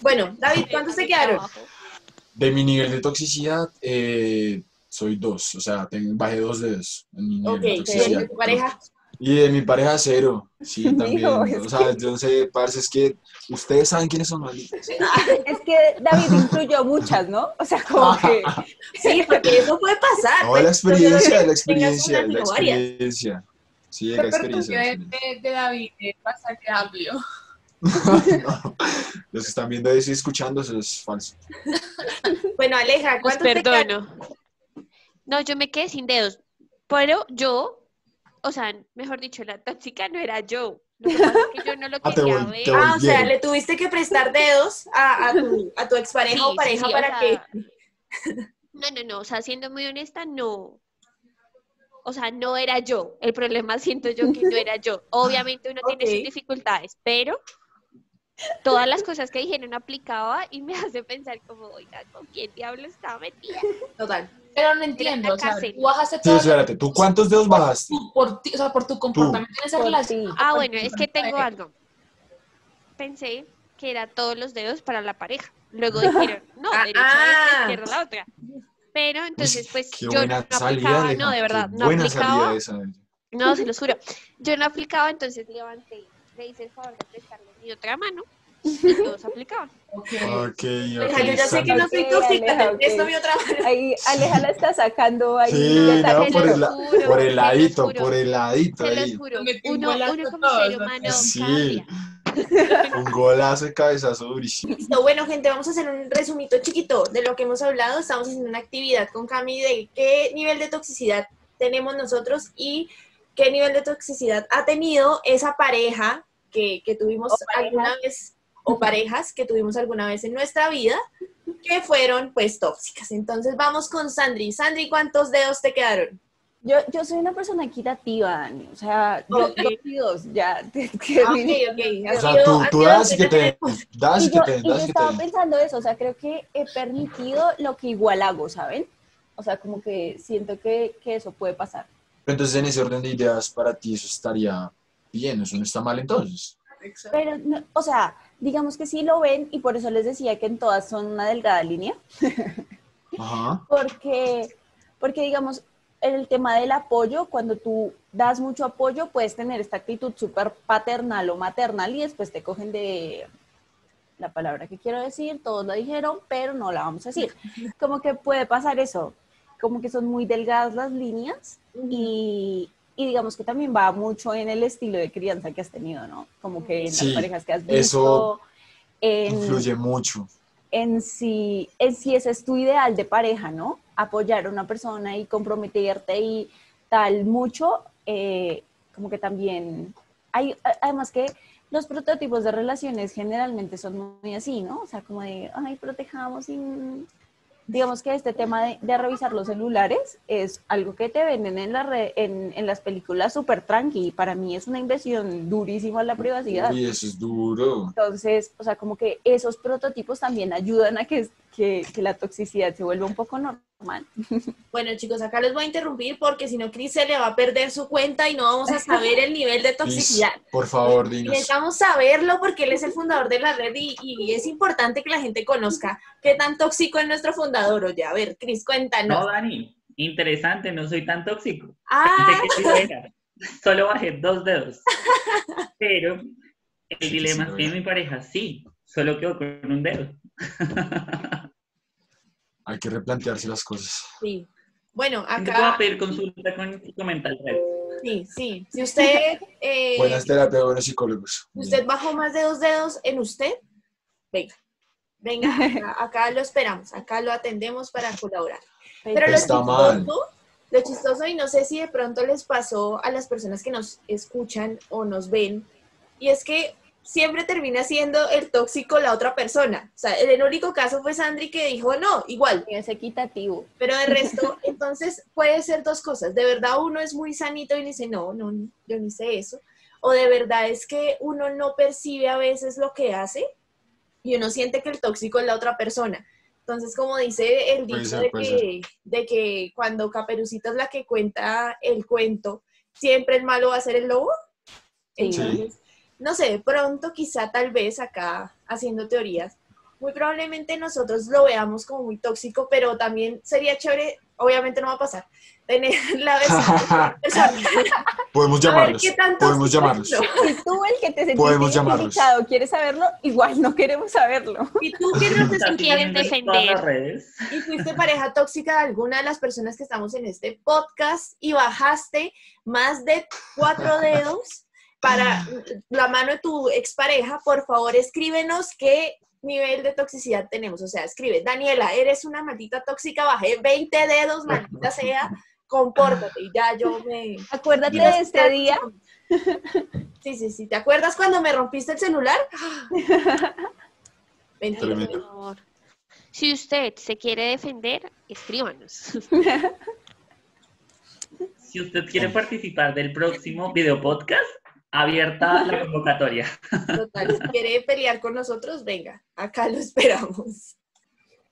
bueno, David, ¿cuántos te quedaron? De mi nivel de toxicidad, eh, soy dos, o sea, tengo, bajé dos dedos en mi nivel de ¿y toxicidad. de tu pareja? Y de mi pareja cero, sí, (laughs) también. Dijo, o sea, yo no sé, parce, es que ustedes saben quiénes son malditos. (laughs) Es que David incluyó muchas, ¿no? O sea, como (laughs) que Sí, porque eso puede pasar. No, la pues, experiencia, la experiencia, la experiencia. Sí, la experiencia. la de, experiencia. de- de David es bastante amplio. No, Los que están viendo y escuchando, eso es falso. Bueno, Aleja, Pues ¿cuántos te quedaron? perdono. No, yo me quedé sin dedos. Pero yo, o sea, mejor dicho, la tóxica no era yo. Lo que pasa es que yo no lo (laughs) Ah, quería ver. Ah, o sea, le tuviste que prestar dedos a, a tu, a tu expareja Sí, o pareja sí, o para sea, que... No, no, no, o sea, siendo muy honesta, no. O sea, no era yo. El problema siento yo que no era yo. Obviamente uno tiene sus dificultades, pero todas las cosas que dijeron aplicaba y me (laughs) hace pensar como, oiga, ¿con quién diablo estaba metida? Total. Pero no entiendo, o sea, tú bajaste Sí, todo espérate, ¿tú cuántos dedos bajaste? por ti, o sea, por tu comportamiento en esa relación. Ah, por bueno, es que tengo algo. Pensé que era todos los dedos para la pareja. Luego dijeron, (laughs) no, Ah, derecha ah. izquierda la otra. Pero entonces, pues Qué yo buena no salida, aplicaba, no, de qué verdad, no buena aplicaba. salida esa. No, se los juro. Yo no aplicaba, entonces levanté, le hice el favor de prestarle mi otra mano y todos aplicaban. Ok. Ok, Aleja, ok. yo ya sé que no soy tóxica, ok. mi otra mano. ahí Aleja la está sacando ahí. Sí, está no, por el, la- juro, por el ladito, juro. por el ladito Se ahí. juro. Uno, uno como ser humano Sí. (laughs) Un golazo de cabezazo durísimo. Listo, bueno, gente, vamos a hacer un resumito chiquito de lo que hemos hablado. Estamos haciendo una actividad con Cami de qué nivel de toxicidad tenemos nosotros y qué nivel de toxicidad ha tenido esa pareja que, que tuvimos O parejas. alguna vez, o parejas que tuvimos alguna vez en nuestra vida, que fueron pues tóxicas. Entonces vamos con Sandri. Sandri, ¿cuántos dedos te quedaron? Yo, yo soy una persona equitativa, Dani. O sea, yo Ok. dos y dos, ya. (laughs) que Ah, mi- ok, ok. Ha O sea, tú, tú das y que te das Y que yo, te yo das y que estaba te pensando eso, o sea, creo que he permitido lo que igual hago, ¿saben? O sea, como que siento que, que eso puede pasar. Entonces en ese orden de ideas para ti eso estaría bien, eso no está mal entonces. Exacto. Pero, no, o sea, digamos que sí lo ven y por eso les decía que en todas son una delgada línea, (laughs) Ajá. porque, porque digamos, en el tema del apoyo, cuando tú das mucho apoyo, puedes tener esta actitud súper paternal o maternal y después te cogen de la palabra que quiero decir, todos lo dijeron, pero no la vamos a decir. (laughs) Como que puede pasar eso, como que son muy delgadas las líneas y, y digamos que también va mucho en el estilo de crianza que has tenido, ¿no? Como que en Sí, las parejas que has visto, eso en, Influye mucho. en si, en si ese es tu ideal de pareja, ¿no? Apoyar a una persona y comprometerte y tal mucho, eh, como que también hay, además que los prototipos de relaciones generalmente son muy así, ¿no? O sea, como de, ay, protejamos y... Digamos que este tema de, de revisar los celulares es algo que te venden en, la re- en, en las películas súper tranqui. y Para mí es una inversión durísima la privacidad. Uy, eso es duro. Entonces, o sea, como que esos prototipos también ayudan a que, que, que la toxicidad se vuelva un poco normal. (laughs) Bueno, chicos, acá les voy a interrumpir porque si no, Cris se le va a perder su cuenta y no vamos a saber el nivel de (laughs) Liz, toxicidad. por favor, dinos. Necesitamos saberlo porque él es el fundador de la red y, y es importante que la gente conozca qué tan tóxico es nuestro fundador. Oye, a ver, Cris, cuéntanos. No, Dani, interesante, no soy tan tóxico. (laughs) ah. Solo bajé dos dedos. Pero el dilema sí, es que mi pareja sí, solo quedó con un dedo. (laughs) Hay que replantearse las cosas. sí. Bueno, Te puedo acá, pedir consulta con Red. sí, sí. Si usted, eh, Buenas terapias, buenos psicólogos. si usted bajó más de dos dedos en usted, venga. Venga, acá, acá lo esperamos, acá lo atendemos para colaborar. Pero lo Está chistoso, mal. lo chistoso, y no sé si de pronto les pasó a las personas que nos escuchan o nos ven, y es que siempre termina siendo el tóxico la otra persona. O sea, el único caso fue Sandri que dijo, no, igual, Es equitativo. pero de resto, (laughs) entonces puede ser dos cosas. De verdad uno es muy sanito y dice, no, no, yo ni sé eso. O de verdad es que uno no percibe a veces lo que hace y uno siente que el tóxico es la otra persona. Entonces, como dice el dicho ser, de, que, de que cuando Caperucita es la que cuenta el cuento, siempre el malo va a ser el lobo. Sí. Entonces, no sé, de pronto quizá tal vez acá haciendo teorías, muy probablemente nosotros lo veamos como muy tóxico, pero también sería chévere, obviamente no va a pasar, (laughs) tener la (laughs) persona. Podemos A ver llamarlos. Podemos llamarlos. (laughs) Si tú, el que te sentiste identificado, quieres saberlo, igual no queremos saberlo. Y tú que poniendo en todas defender. y fuiste pareja tóxica de alguna de las personas que estamos en este podcast y bajaste más de cuatro dedos para la mano de tu expareja, por favor escríbenos qué nivel de toxicidad tenemos. O sea, escribe, Daniela, eres una maldita tóxica, bajé 20 dedos, maldita sea, compórtate. Y ya yo me... Acuérdate de este día. Sí, sí, sí. ¿Te acuerdas cuando me rompiste el celular? (laughs) Mentira. Tremendo. Por favor. Si usted se quiere defender, escríbanos. (laughs) Si usted quiere participar del próximo video podcast, abierta la convocatoria. Total, si quiere pelear con nosotros, venga, acá lo esperamos.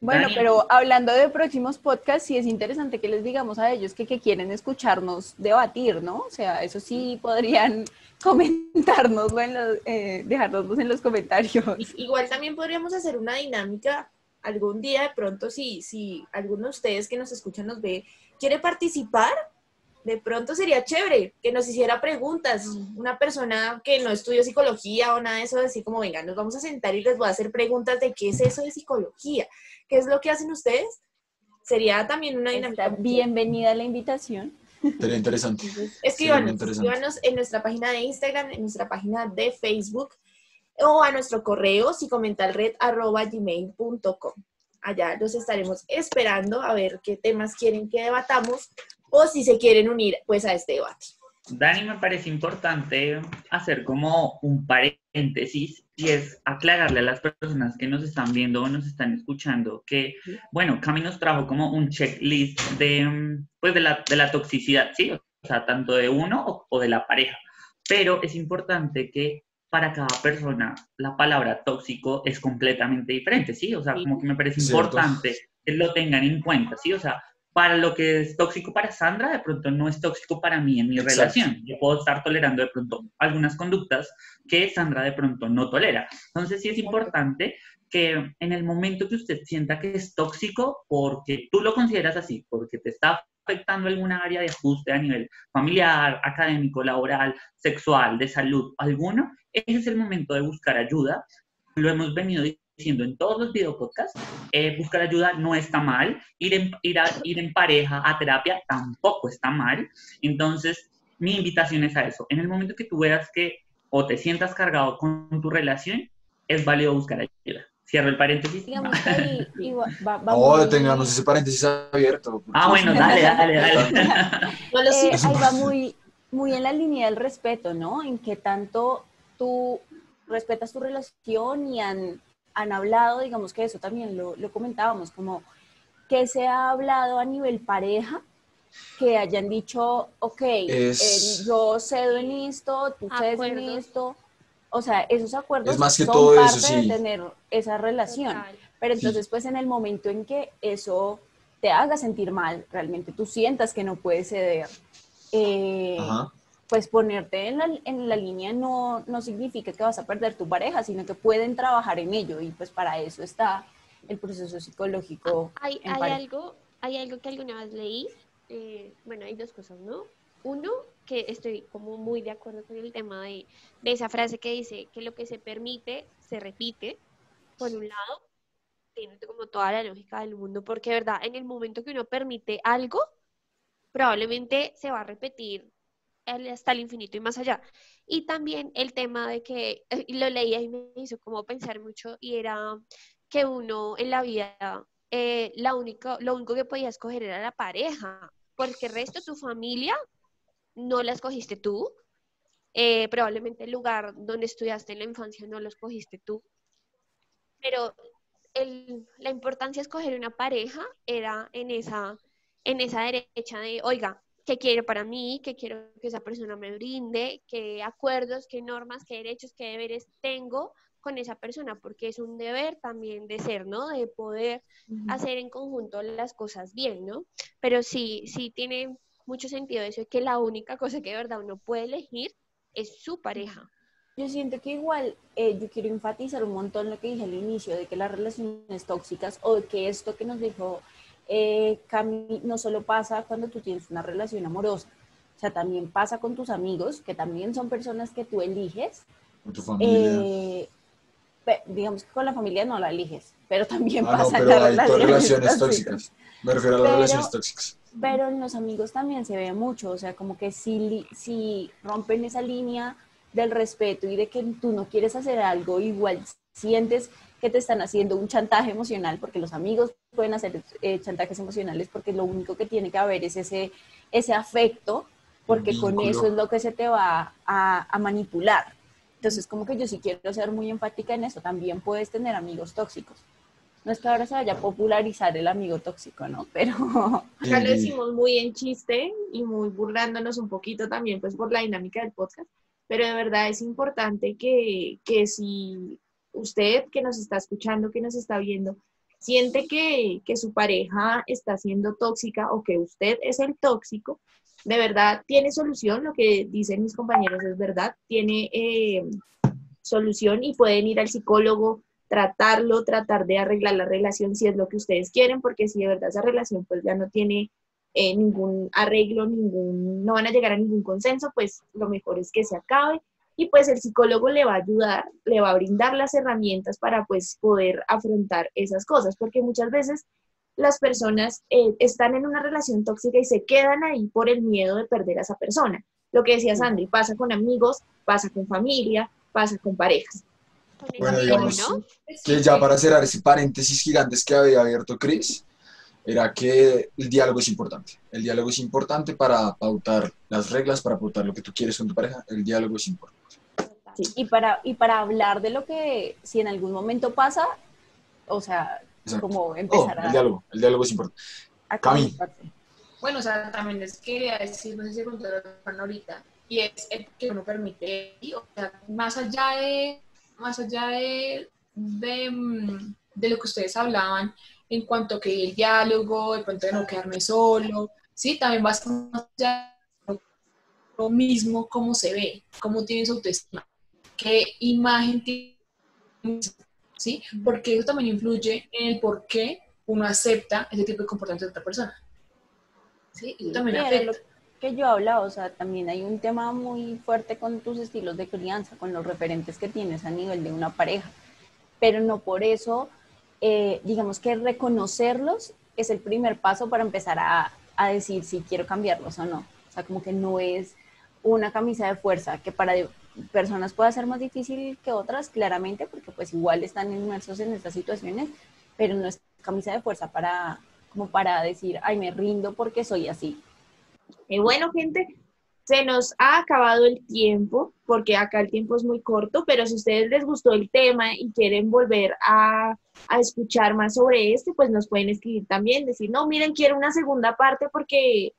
Bueno, Dani. pero hablando de próximos podcasts, sí es interesante que les digamos a ellos que, que quieren escucharnos debatir, ¿no? O sea, eso sí podrían (laughs) comentarnos, bueno, eh, dejárnoslos en los comentarios. Igual también podríamos hacer una dinámica algún día de pronto si, si alguno de ustedes que nos escuchan nos ve, quiere participar, de pronto sería chévere que nos hiciera preguntas. Una persona que no estudió psicología o nada de eso, decir como, venga, nos vamos a sentar y les voy a hacer preguntas de qué es eso de psicología, qué es lo que hacen ustedes. Sería también una dinámica. Bienvenida la invitación. Sería interesante. Escríbanos, interesante. escríbanos en nuestra página de Instagram, en nuestra página de Facebook o a nuestro correo psicomentalred.gmail.com. Allá los estaremos esperando a ver qué temas quieren que debatamos o si se quieren unir pues a este debate. Dani, me parece importante hacer como un paréntesis y es aclararle a las personas que nos están viendo o nos están escuchando que, bueno, Cami nos trajo como un checklist de, mm, pues de, la, de la toxicidad, ¿sí? O sea, tanto de uno o, o de la pareja. Pero es importante que para cada persona la palabra tóxico es completamente diferente, ¿sí? O sea, como que me parece Cierto. importante que lo tengan en cuenta, ¿sí? O sea, para lo que es tóxico para Sandra, de pronto no es tóxico para mí en mi relación. Yo puedo estar tolerando de pronto algunas conductas que Sandra de pronto no tolera. Entonces sí es importante que en el momento que usted sienta que es tóxico, porque tú lo consideras así, porque te está afectando alguna área de ajuste a nivel familiar, académico, laboral, sexual, de salud, alguno, ese es el momento de buscar ayuda. Lo hemos venido diciendo en todos los videopodcasts, eh, buscar ayuda no está mal, ir en, ir, ir en pareja a terapia tampoco está mal. Entonces, mi invitación es a eso. En el momento que tú veas que o te sientas cargado con tu relación, es válido buscar ayuda. Cierro el paréntesis. Digamos que (laughs) ahí, igual, va, va No, muy- tengamos ese paréntesis abierto. Ah, bueno, dale, dale, dale. (laughs) No lo Eh, ahí va muy, muy en la línea del respeto, ¿no? En que tanto tú respetas tu relación y han, han hablado, digamos que eso también lo, lo comentábamos, como que se ha hablado a nivel pareja, que hayan dicho, ok, Es- eh, yo cedo en esto, tú cedes en esto. O sea, esos acuerdos Es más que son todo eso, parte de sí. tener esa relación. Total. Pero Sí. entonces, pues en el momento en que eso te haga sentir mal, realmente tú sientas que no puedes ceder, eh. Pues ponerte en la, en la línea no, no significa que vas a perder tu pareja, sino que pueden trabajar en ello y pues para eso está el proceso psicológico. Hay, en hay pareja. algo, hay algo que alguna vez leí, eh, bueno, hay dos cosas, ¿no? Uno, que estoy como muy de acuerdo con el tema de, de esa frase que dice que lo que se permite se repite, por un lado, tiene como toda la lógica del mundo, porque, ¿verdad? En el momento que uno permite algo, probablemente se va a repetir hasta el infinito y más allá. Y también el tema de que, eh, lo leía y me hizo como pensar mucho, y era que uno en la vida, eh, la única, lo único que podía escoger era la pareja, porque el resto, tu familia, no la escogiste tú, eh, probablemente el lugar donde estudiaste en la infancia no lo escogiste tú, pero el- la importancia de escoger una pareja era en esa, en esa derecha de, oiga, ¿qué quiero para mí? ¿Qué quiero que esa persona me brinde? ¿Qué acuerdos, qué normas, qué derechos, qué deberes tengo con esa persona? Porque es un deber también de ser, ¿no? De poder hacer en conjunto las cosas bien, ¿no? Pero sí, sí tiene mucho sentido eso de que la única cosa que de verdad uno puede elegir es su pareja. Yo siento que igual eh, yo quiero enfatizar un montón lo que dije al inicio, de que las relaciones tóxicas o de que esto que nos dijo eh, no solo pasa cuando tú tienes una relación amorosa, o sea, también pasa con tus amigos, que también son personas que tú eliges. Con tu familia. Eh, digamos que con la familia no la eliges, pero también ah, no, pasa en pero las hay todas relaciones, relaciones tóxicas. tóxicas. Me refiero a las relaciones tóxicas. Pero en los amigos también se ve mucho, o sea, como que si, si rompen esa línea del respeto y de que tú no quieres hacer algo, igual sientes que te están haciendo un chantaje emocional, porque los amigos pueden hacer eh, chantajes emocionales porque lo único que tiene que haber es ese, ese afecto, porque con eso es lo que se te va a, a manipular. Entonces, como que yo sí quiero ser muy enfática en eso, también puedes tener amigos tóxicos. No es que ahora se vaya a popularizar el amigo tóxico, ¿no? Pero... (laughs) Acá lo decimos muy en chiste y muy burlándonos un poquito también, pues por la dinámica del podcast, pero de verdad es importante que, que si usted que nos está escuchando, que nos está viendo, siente que, que su pareja está siendo tóxica o que usted es el tóxico, de verdad tiene solución, lo que dicen mis compañeros es verdad, tiene eh, solución y pueden ir al psicólogo, tratarlo, tratar de arreglar la relación si es lo que ustedes quieren, porque si de verdad esa relación pues ya no tiene eh, ningún arreglo, ningún, no van a llegar a ningún consenso, pues lo mejor es que se acabe y pues el psicólogo le va a ayudar, le va a brindar las herramientas para pues poder afrontar esas cosas, porque muchas veces las personas eh, están en una relación tóxica y se quedan ahí por el miedo de perder a esa persona. Lo que decía Sandri, pasa con amigos, pasa con familia, pasa con parejas. Bueno, digamos, ¿no? que ya para cerrar ese paréntesis gigantes que había abierto Chris, era que el diálogo es importante. El diálogo es importante para pautar las reglas, para pautar lo que tú quieres con tu pareja. El diálogo es importante. Y para, y para hablar de lo que si en algún momento pasa, o sea, Exacto. como Oh, empezar el a, diálogo, el diálogo es importante. Cami. Bueno, o sea, también les quería decir, no sé si contaron ahorita, y es el que uno permite, y, o sea, más allá de, más allá de, de, mm, de lo que ustedes hablaban, en cuanto que el diálogo, de pronto de no quedarme solo, ¿sí? También vas a lo mismo cómo se ve, cómo tiene su autoestima, qué imagen tiene, ¿sí? Porque eso también influye en el por qué uno acepta ese tipo de comportamiento de otra persona. ¿Sí? Eso también afecta. que yo hablaba, o sea, también hay un tema muy fuerte con tus estilos de crianza, con los referentes que tienes a nivel de una pareja, pero no por eso, eh, digamos que reconocerlos es el primer paso para empezar a, a decir si quiero cambiarlos o no. O sea, como que no es una camisa de fuerza que para personas puede ser más difícil que otras, claramente, porque pues igual están inmersos en estas situaciones, pero no es camisa de fuerza para, como para decir, ay, me rindo porque soy así. Y bueno, gente, se nos ha acabado el tiempo, porque acá el tiempo es muy corto, pero si ustedes les gustó el tema y quieren volver a, a escuchar más sobre este, pues nos pueden escribir también, decir, no, miren, quiero una segunda parte porque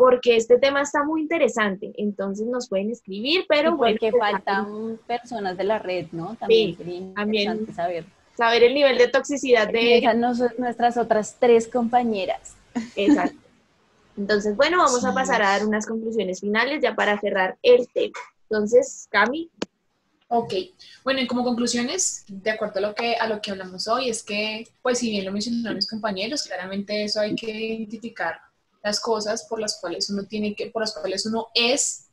porque este tema está muy interesante, entonces nos pueden escribir, pero bueno. Porque pues, faltan personas de la red, ¿no? También sí, también saber saber el nivel de toxicidad de ellas. nuestras otras tres compañeras. Exacto. Entonces, bueno, vamos a pasar a dar unas conclusiones finales ya para cerrar el tema. Entonces, Cami. Ok, bueno, y como conclusiones, de acuerdo a lo que a lo que hablamos hoy, es que, pues si bien lo mencionaron mis compañeros, claramente eso hay que identificar las cosas por las cuales uno tiene que, por las cuales uno es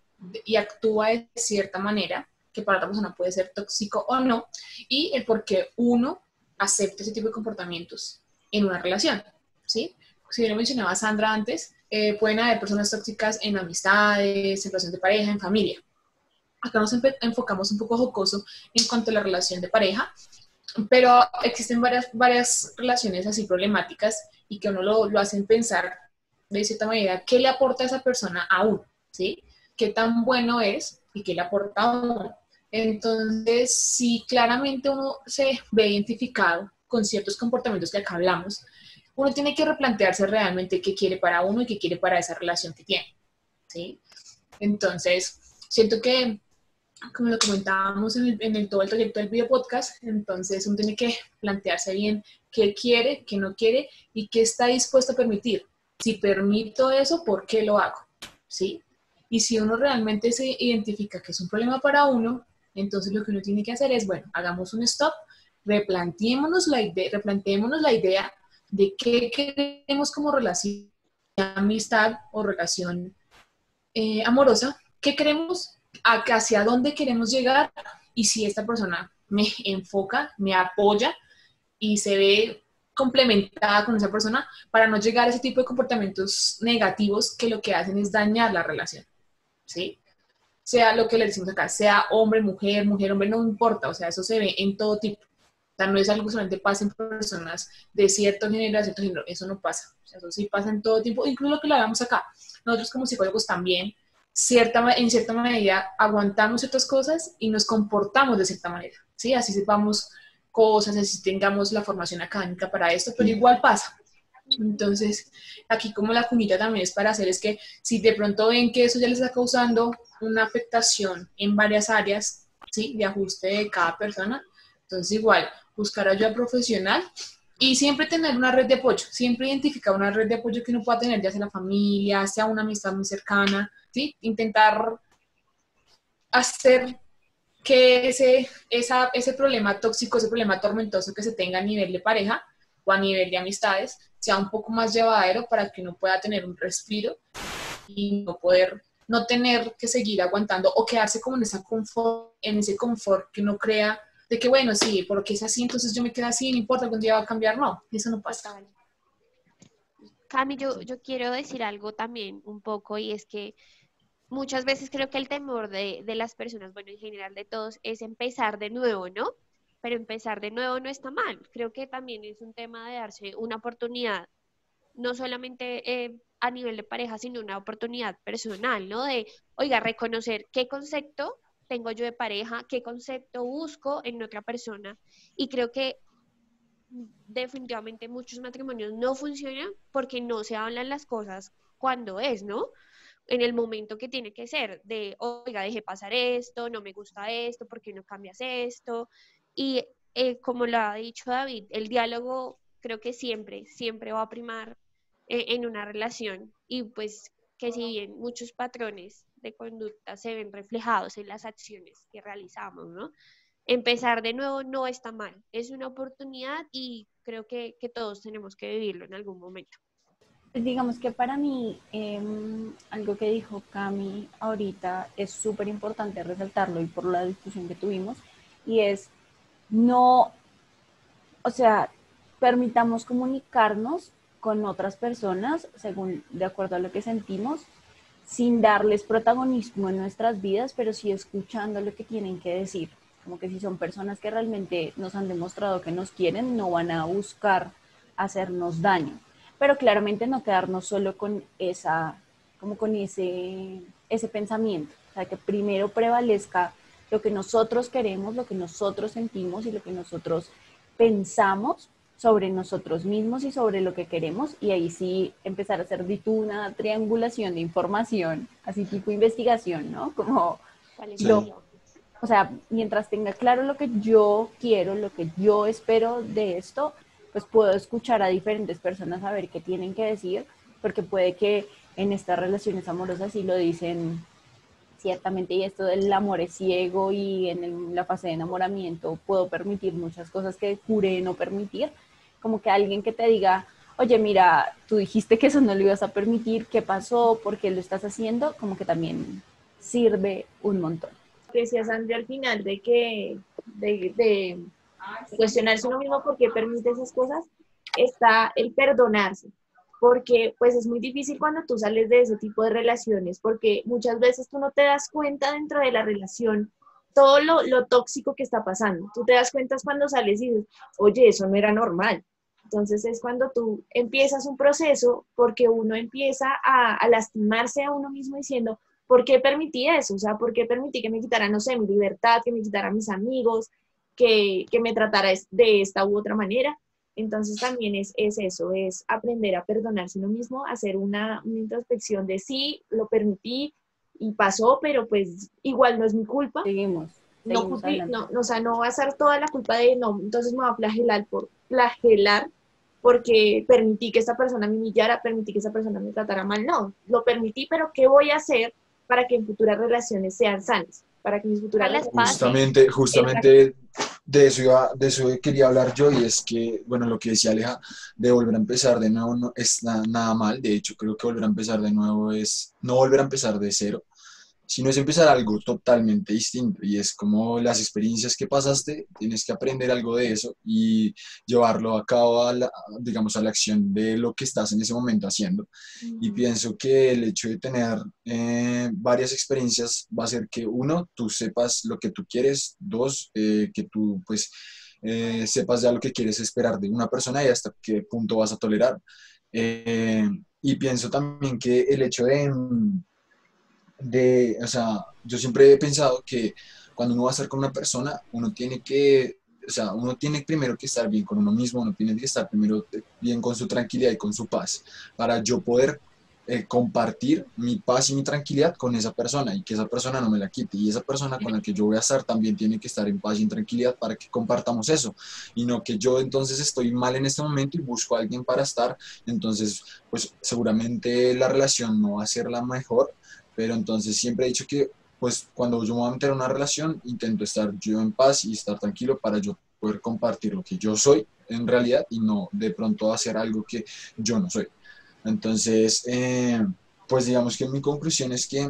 y actúa de cierta manera que para otra persona puede ser tóxico o no, y el por qué uno acepta ese tipo de comportamientos en una relación, ¿sí? Si bien lo mencionaba Sandra antes, eh, pueden haber personas tóxicas en amistades, en relación de pareja, en familia. Acá nos enfocamos un poco jocoso en cuanto a la relación de pareja, pero existen varias, varias relaciones así problemáticas y que uno lo, lo hacen pensar de cierta manera qué le aporta esa persona a uno, ¿sí? ¿Qué tan bueno es y qué le aporta a uno? Entonces, si claramente uno se ve identificado con ciertos comportamientos que acá hablamos, uno tiene que replantearse realmente qué quiere para uno y qué quiere para esa relación que tiene. ¿sí? Entonces, siento que, como lo comentábamos en, el, todo el proyecto del video podcast, entonces uno tiene que plantearse bien qué quiere, qué no quiere y qué está dispuesto a permitir. Si permito eso, ¿por qué lo hago? ¿Sí? Y si uno realmente se identifica que es un problema para uno, entonces lo que uno tiene que hacer es, bueno, hagamos un stop, replanteémonos la idea, la idea de qué queremos como relación amistad o relación eh, amorosa, qué queremos, hacia dónde queremos llegar y si esta persona me enfoca, me apoya y se ve complementada con esa persona para no llegar a ese tipo de comportamientos negativos que lo que hacen es dañar la relación. ¿Sí? sea lo que le decimos acá, sea hombre, mujer, mujer, hombre, no importa, o sea, eso se ve en todo tipo. O sea, no es algo que solamente pasa en personas de cierto género, de cierto género, eso no pasa. Eso sí pasa en todo tiempo, incluso lo que lo hagamos acá. Nosotros como psicólogos también, cierta, en cierta medida, aguantamos ciertas cosas y nos comportamos de cierta manera, ¿sí? Así sepamos cosas, así tengamos la formación académica para esto, pero igual pasa. Entonces, aquí como la cunita también es para hacer es que si de pronto ven que eso ya les está causando una afectación en varias áreas, ¿sí? De ajuste de cada persona, entonces igual, buscar ayuda profesional y siempre tener una red de apoyo, siempre identificar una red de apoyo que uno pueda tener, ya sea la familia, sea una amistad muy cercana, ¿sí? Intentar hacer que ese, esa, ese problema tóxico, ese problema tormentoso que se tenga a nivel de pareja o a nivel de amistades, sea un poco más llevadero para que uno pueda tener un respiro y no poder, no tener que seguir aguantando o quedarse como en, esa confort, en ese confort que uno crea de que, bueno, sí, porque es así, entonces yo me quedo así, no importa, algún día va a cambiar. No, eso no pasa. Cami, yo, yo quiero decir algo también un poco y es que muchas veces creo que el temor de, de las personas, bueno, en general de todos, es empezar de nuevo, ¿no? pero empezar de nuevo no está mal. Creo que también es un tema de darse una oportunidad, no solamente eh, a nivel de pareja, sino una oportunidad personal, ¿no? De, oiga, reconocer qué concepto tengo yo de pareja, qué concepto busco en otra persona. Y creo que definitivamente muchos matrimonios no funcionan porque no se hablan las cosas cuando es, ¿no? En el momento que tiene que ser, de, oiga, deje pasar esto, no me gusta esto, ¿por qué no cambias esto? Y eh, como lo ha dicho David, el diálogo creo que siempre, siempre va a primar eh, en una relación y pues que si bien muchos patrones de conducta se ven reflejados en las acciones que realizamos, ¿no? Empezar de nuevo no está mal, es una oportunidad y creo que, que todos tenemos que vivirlo en algún momento. Digamos que para mí, em, algo que dijo Cami ahorita es súper importante resaltarlo y por la discusión que tuvimos, y es no, o sea, permitamos comunicarnos con otras personas según de acuerdo a lo que sentimos, sin darles protagonismo en nuestras vidas, pero sí escuchando lo que tienen que decir. Como que si son personas que realmente nos han demostrado que nos quieren, no van a buscar hacernos daño. Pero claramente no quedarnos solo con esa, como con ese, ese pensamiento. O sea, que primero prevalezca lo que nosotros queremos, lo que nosotros sentimos y lo que nosotros pensamos sobre nosotros mismos y sobre lo que queremos y ahí sí empezar a hacer una triangulación de información, así tipo investigación, ¿no? Como yo, o sea, mientras tenga claro lo que yo quiero, lo que yo espero de esto, pues puedo escuchar a diferentes personas a ver qué tienen que decir, porque puede que en estas relaciones amorosas sí lo dicen ciertamente y esto del amor es ciego y en la fase de enamoramiento puedo permitir muchas cosas que juré no permitir, como que alguien que te diga, oye, mira, tú dijiste que eso no lo ibas a permitir, ¿qué pasó? ¿Por qué lo estás haciendo? Como que también sirve un montón. Decía Sandy al final de que, de, de cuestionarse uno mismo por qué permite esas cosas, está el perdonarse, porque pues es muy difícil cuando tú sales de ese tipo de relaciones, porque muchas veces tú no te das cuenta dentro de la relación todo lo, lo, tóxico que está pasando. Tú te das cuenta cuando sales y dices, oye, eso no era normal. Entonces es cuando tú empiezas un proceso porque uno empieza a, a, lastimarse a uno mismo diciendo, ¿por qué permití eso? O sea, ¿por qué permití que me quitara, no sé, mi libertad, que me quitara mis amigos, que, que me tratara de esta u otra manera? Entonces también es, es eso, es aprender a perdonarse uno mismo, hacer una, una introspección de sí, lo permití, y pasó, pero pues igual no es mi culpa. Seguimos. no, no, o sea, no va a ser toda la culpa de no, entonces me va a flagelar por flagelar porque permití que esta persona me humillara, permití que esa persona me tratara mal. No, lo permití, pero ¿qué voy a hacer para que en futuras relaciones sean sanas? Para que mis futuras relaciones... Justamente, justamente de eso, iba, de eso quería hablar yo y es que, bueno, lo que decía Aleja, de volver a empezar de nuevo no es nada mal, de hecho creo que volver a empezar de nuevo es no volver a empezar de cero, sino es empezar algo totalmente distinto y es como las experiencias que pasaste, tienes que aprender algo de eso y llevarlo a cabo, a la, digamos, a la acción de lo que estás en ese momento haciendo. Y pienso que el hecho de tener eh, varias experiencias va a hacer que, uno, tú sepas lo que tú quieres, dos, eh, que tú, pues, eh, sepas ya lo que quieres esperar de una persona y hasta qué punto vas a tolerar. y pienso también que el hecho de de, o sea, yo siempre he pensado que cuando uno va a estar con una persona, uno tiene que, o sea, uno tiene primero que estar bien con uno mismo, uno tiene que estar primero bien con su tranquilidad y con su paz, para yo poder eh, compartir mi paz y mi tranquilidad con esa persona y que esa persona no me la quite. Y esa persona con la que yo voy a estar también tiene que estar en paz y en tranquilidad para que compartamos eso. Y no que yo entonces estoy mal en este momento y busco a alguien para estar. Entonces, pues seguramente la relación no va a ser la mejor, pero entonces siempre he dicho que, pues cuando yo me voy a meter en una relación, intento estar yo en paz y estar tranquilo para yo poder compartir lo que yo soy en realidad y no de pronto hacer algo que yo no soy. Entonces, eh, pues digamos que mi conclusión es que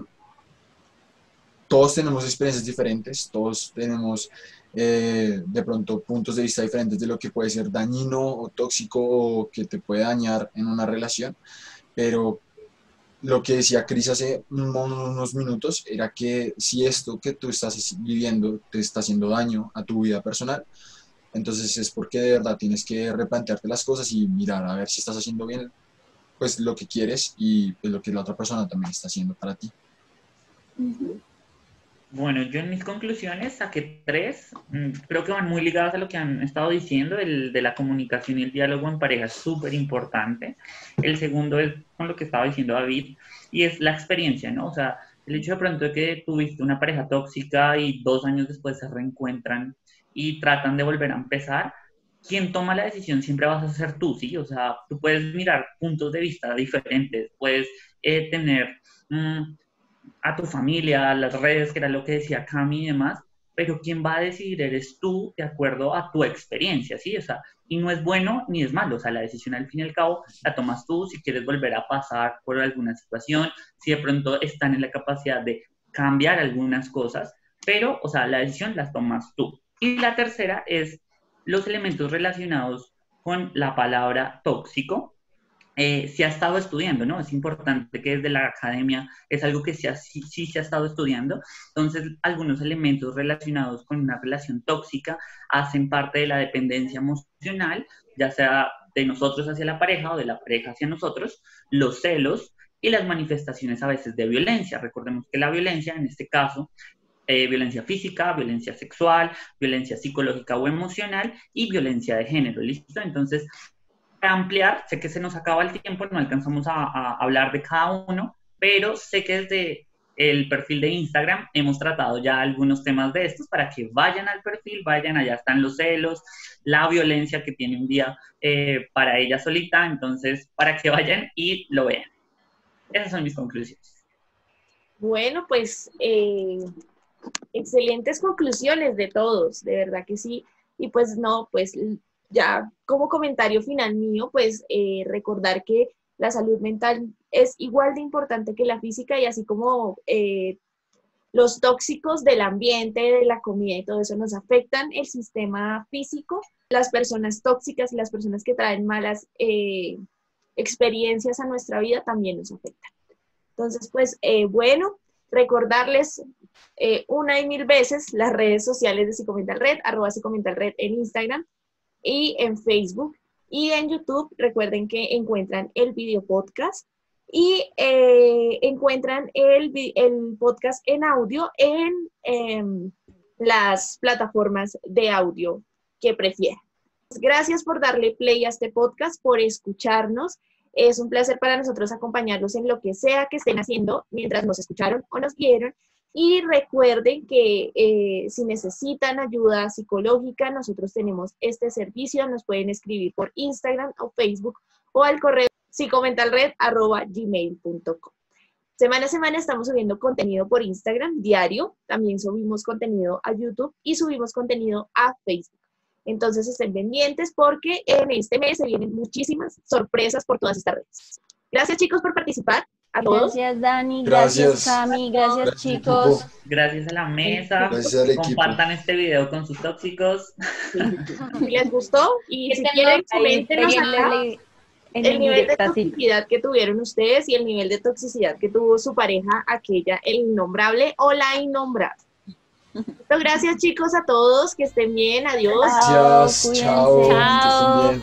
todos tenemos experiencias diferentes, todos tenemos eh, de pronto puntos de vista diferentes de lo que puede ser dañino o tóxico o que te puede dañar en una relación, pero lo que decía Cris hace unos minutos era que si esto que tú estás viviendo te está haciendo daño a tu vida personal, entonces es porque de verdad tienes que replantearte las cosas y mirar a ver si estás haciendo bien pues lo que quieres y pues, lo que la otra persona también está haciendo para ti. Bueno, yo en mis conclusiones saqué tres, mm, creo que van muy ligadas a lo que han estado diciendo, el de la comunicación y el diálogo en pareja es súper importante. El segundo es con lo que estaba diciendo David, y es la experiencia, ¿no? O sea, el hecho de pronto de que tuviste una pareja tóxica y dos años después se reencuentran y tratan de volver a empezar, quien toma la decisión siempre vas a ser tú, ¿sí? O sea, tú puedes mirar puntos de vista diferentes, puedes eh, tener mm, a tu familia, a las redes, que era lo que decía Cami y demás, pero quien va a decidir eres tú de acuerdo a tu experiencia, ¿sí? O sea, y no es bueno ni es malo, o sea, la decisión al fin y al cabo la tomas tú si quieres volver a pasar por alguna situación, si de pronto están en la capacidad de cambiar algunas cosas, pero, o sea, la decisión la tomas tú. Y la tercera es los elementos relacionados con la palabra tóxico, eh, se ha estado estudiando, ¿no? Es importante que desde la academia es algo que sí, sí, se ha estado estudiando. Entonces, algunos elementos relacionados con una relación tóxica hacen parte de la dependencia emocional, ya sea de nosotros hacia la pareja o de la pareja hacia nosotros, los celos y las manifestaciones a veces de violencia. Recordemos que la violencia, en este caso, eh, violencia física, violencia sexual, violencia psicológica o emocional y violencia de género, ¿listo? Entonces, ampliar, sé que se nos acaba el tiempo, no alcanzamos a, hablar de cada uno, pero sé que desde el perfil de Instagram hemos tratado ya algunos temas de estos para que vayan al perfil, vayan, allá están los celos, la violencia que tiene un día eh, para ella solita, entonces para que vayan y lo vean. Esas son mis conclusiones. Bueno, pues eh, excelentes conclusiones de todos, de verdad que sí. Y pues no, pues ya como comentario final mío, pues eh, recordar que la salud mental es igual de importante que la física y así como eh, los tóxicos del ambiente, de la comida y todo eso nos afectan el sistema físico, las personas tóxicas y las personas que traen malas eh, experiencias a nuestra vida también nos afectan. Entonces, pues bueno, recordarles una y mil veces las redes sociales de Psicomental Red, arroba Psicomental Red en Instagram y en Facebook. Y en YouTube, recuerden que encuentran el video podcast y eh, encuentran el, el, podcast en audio en em, las plataformas de audio que prefieran. Gracias por darle play a este podcast, por escucharnos. Es un placer para nosotros acompañarlos en lo que sea que estén haciendo mientras nos escucharon o nos vieron. Y recuerden que eh, si necesitan ayuda psicológica, nosotros tenemos este servicio. Nos pueden escribir por Instagram o Facebook o al correo psicomentalred.gmail.com. Semana a semana estamos subiendo contenido por Instagram diario. También subimos contenido a YouTube y subimos contenido a Facebook. Entonces estén pendientes porque en este mes se vienen muchísimas sorpresas por todas estas redes. Gracias chicos por participar. A todos. Gracias Dani, gracias, Cami, gracias, chicos. Gracias a la mesa. Compartan este video con sus tóxicos. (laughs) Si les gustó y si quieren coméntenos el nivel de toxicidad que tuvieron ustedes y el nivel de toxicidad que tuvo su pareja, aquella, el innombrable o la innombrable. (laughs) Gracias chicos a todos, que estén bien, adiós. Gracias, chao. Chao.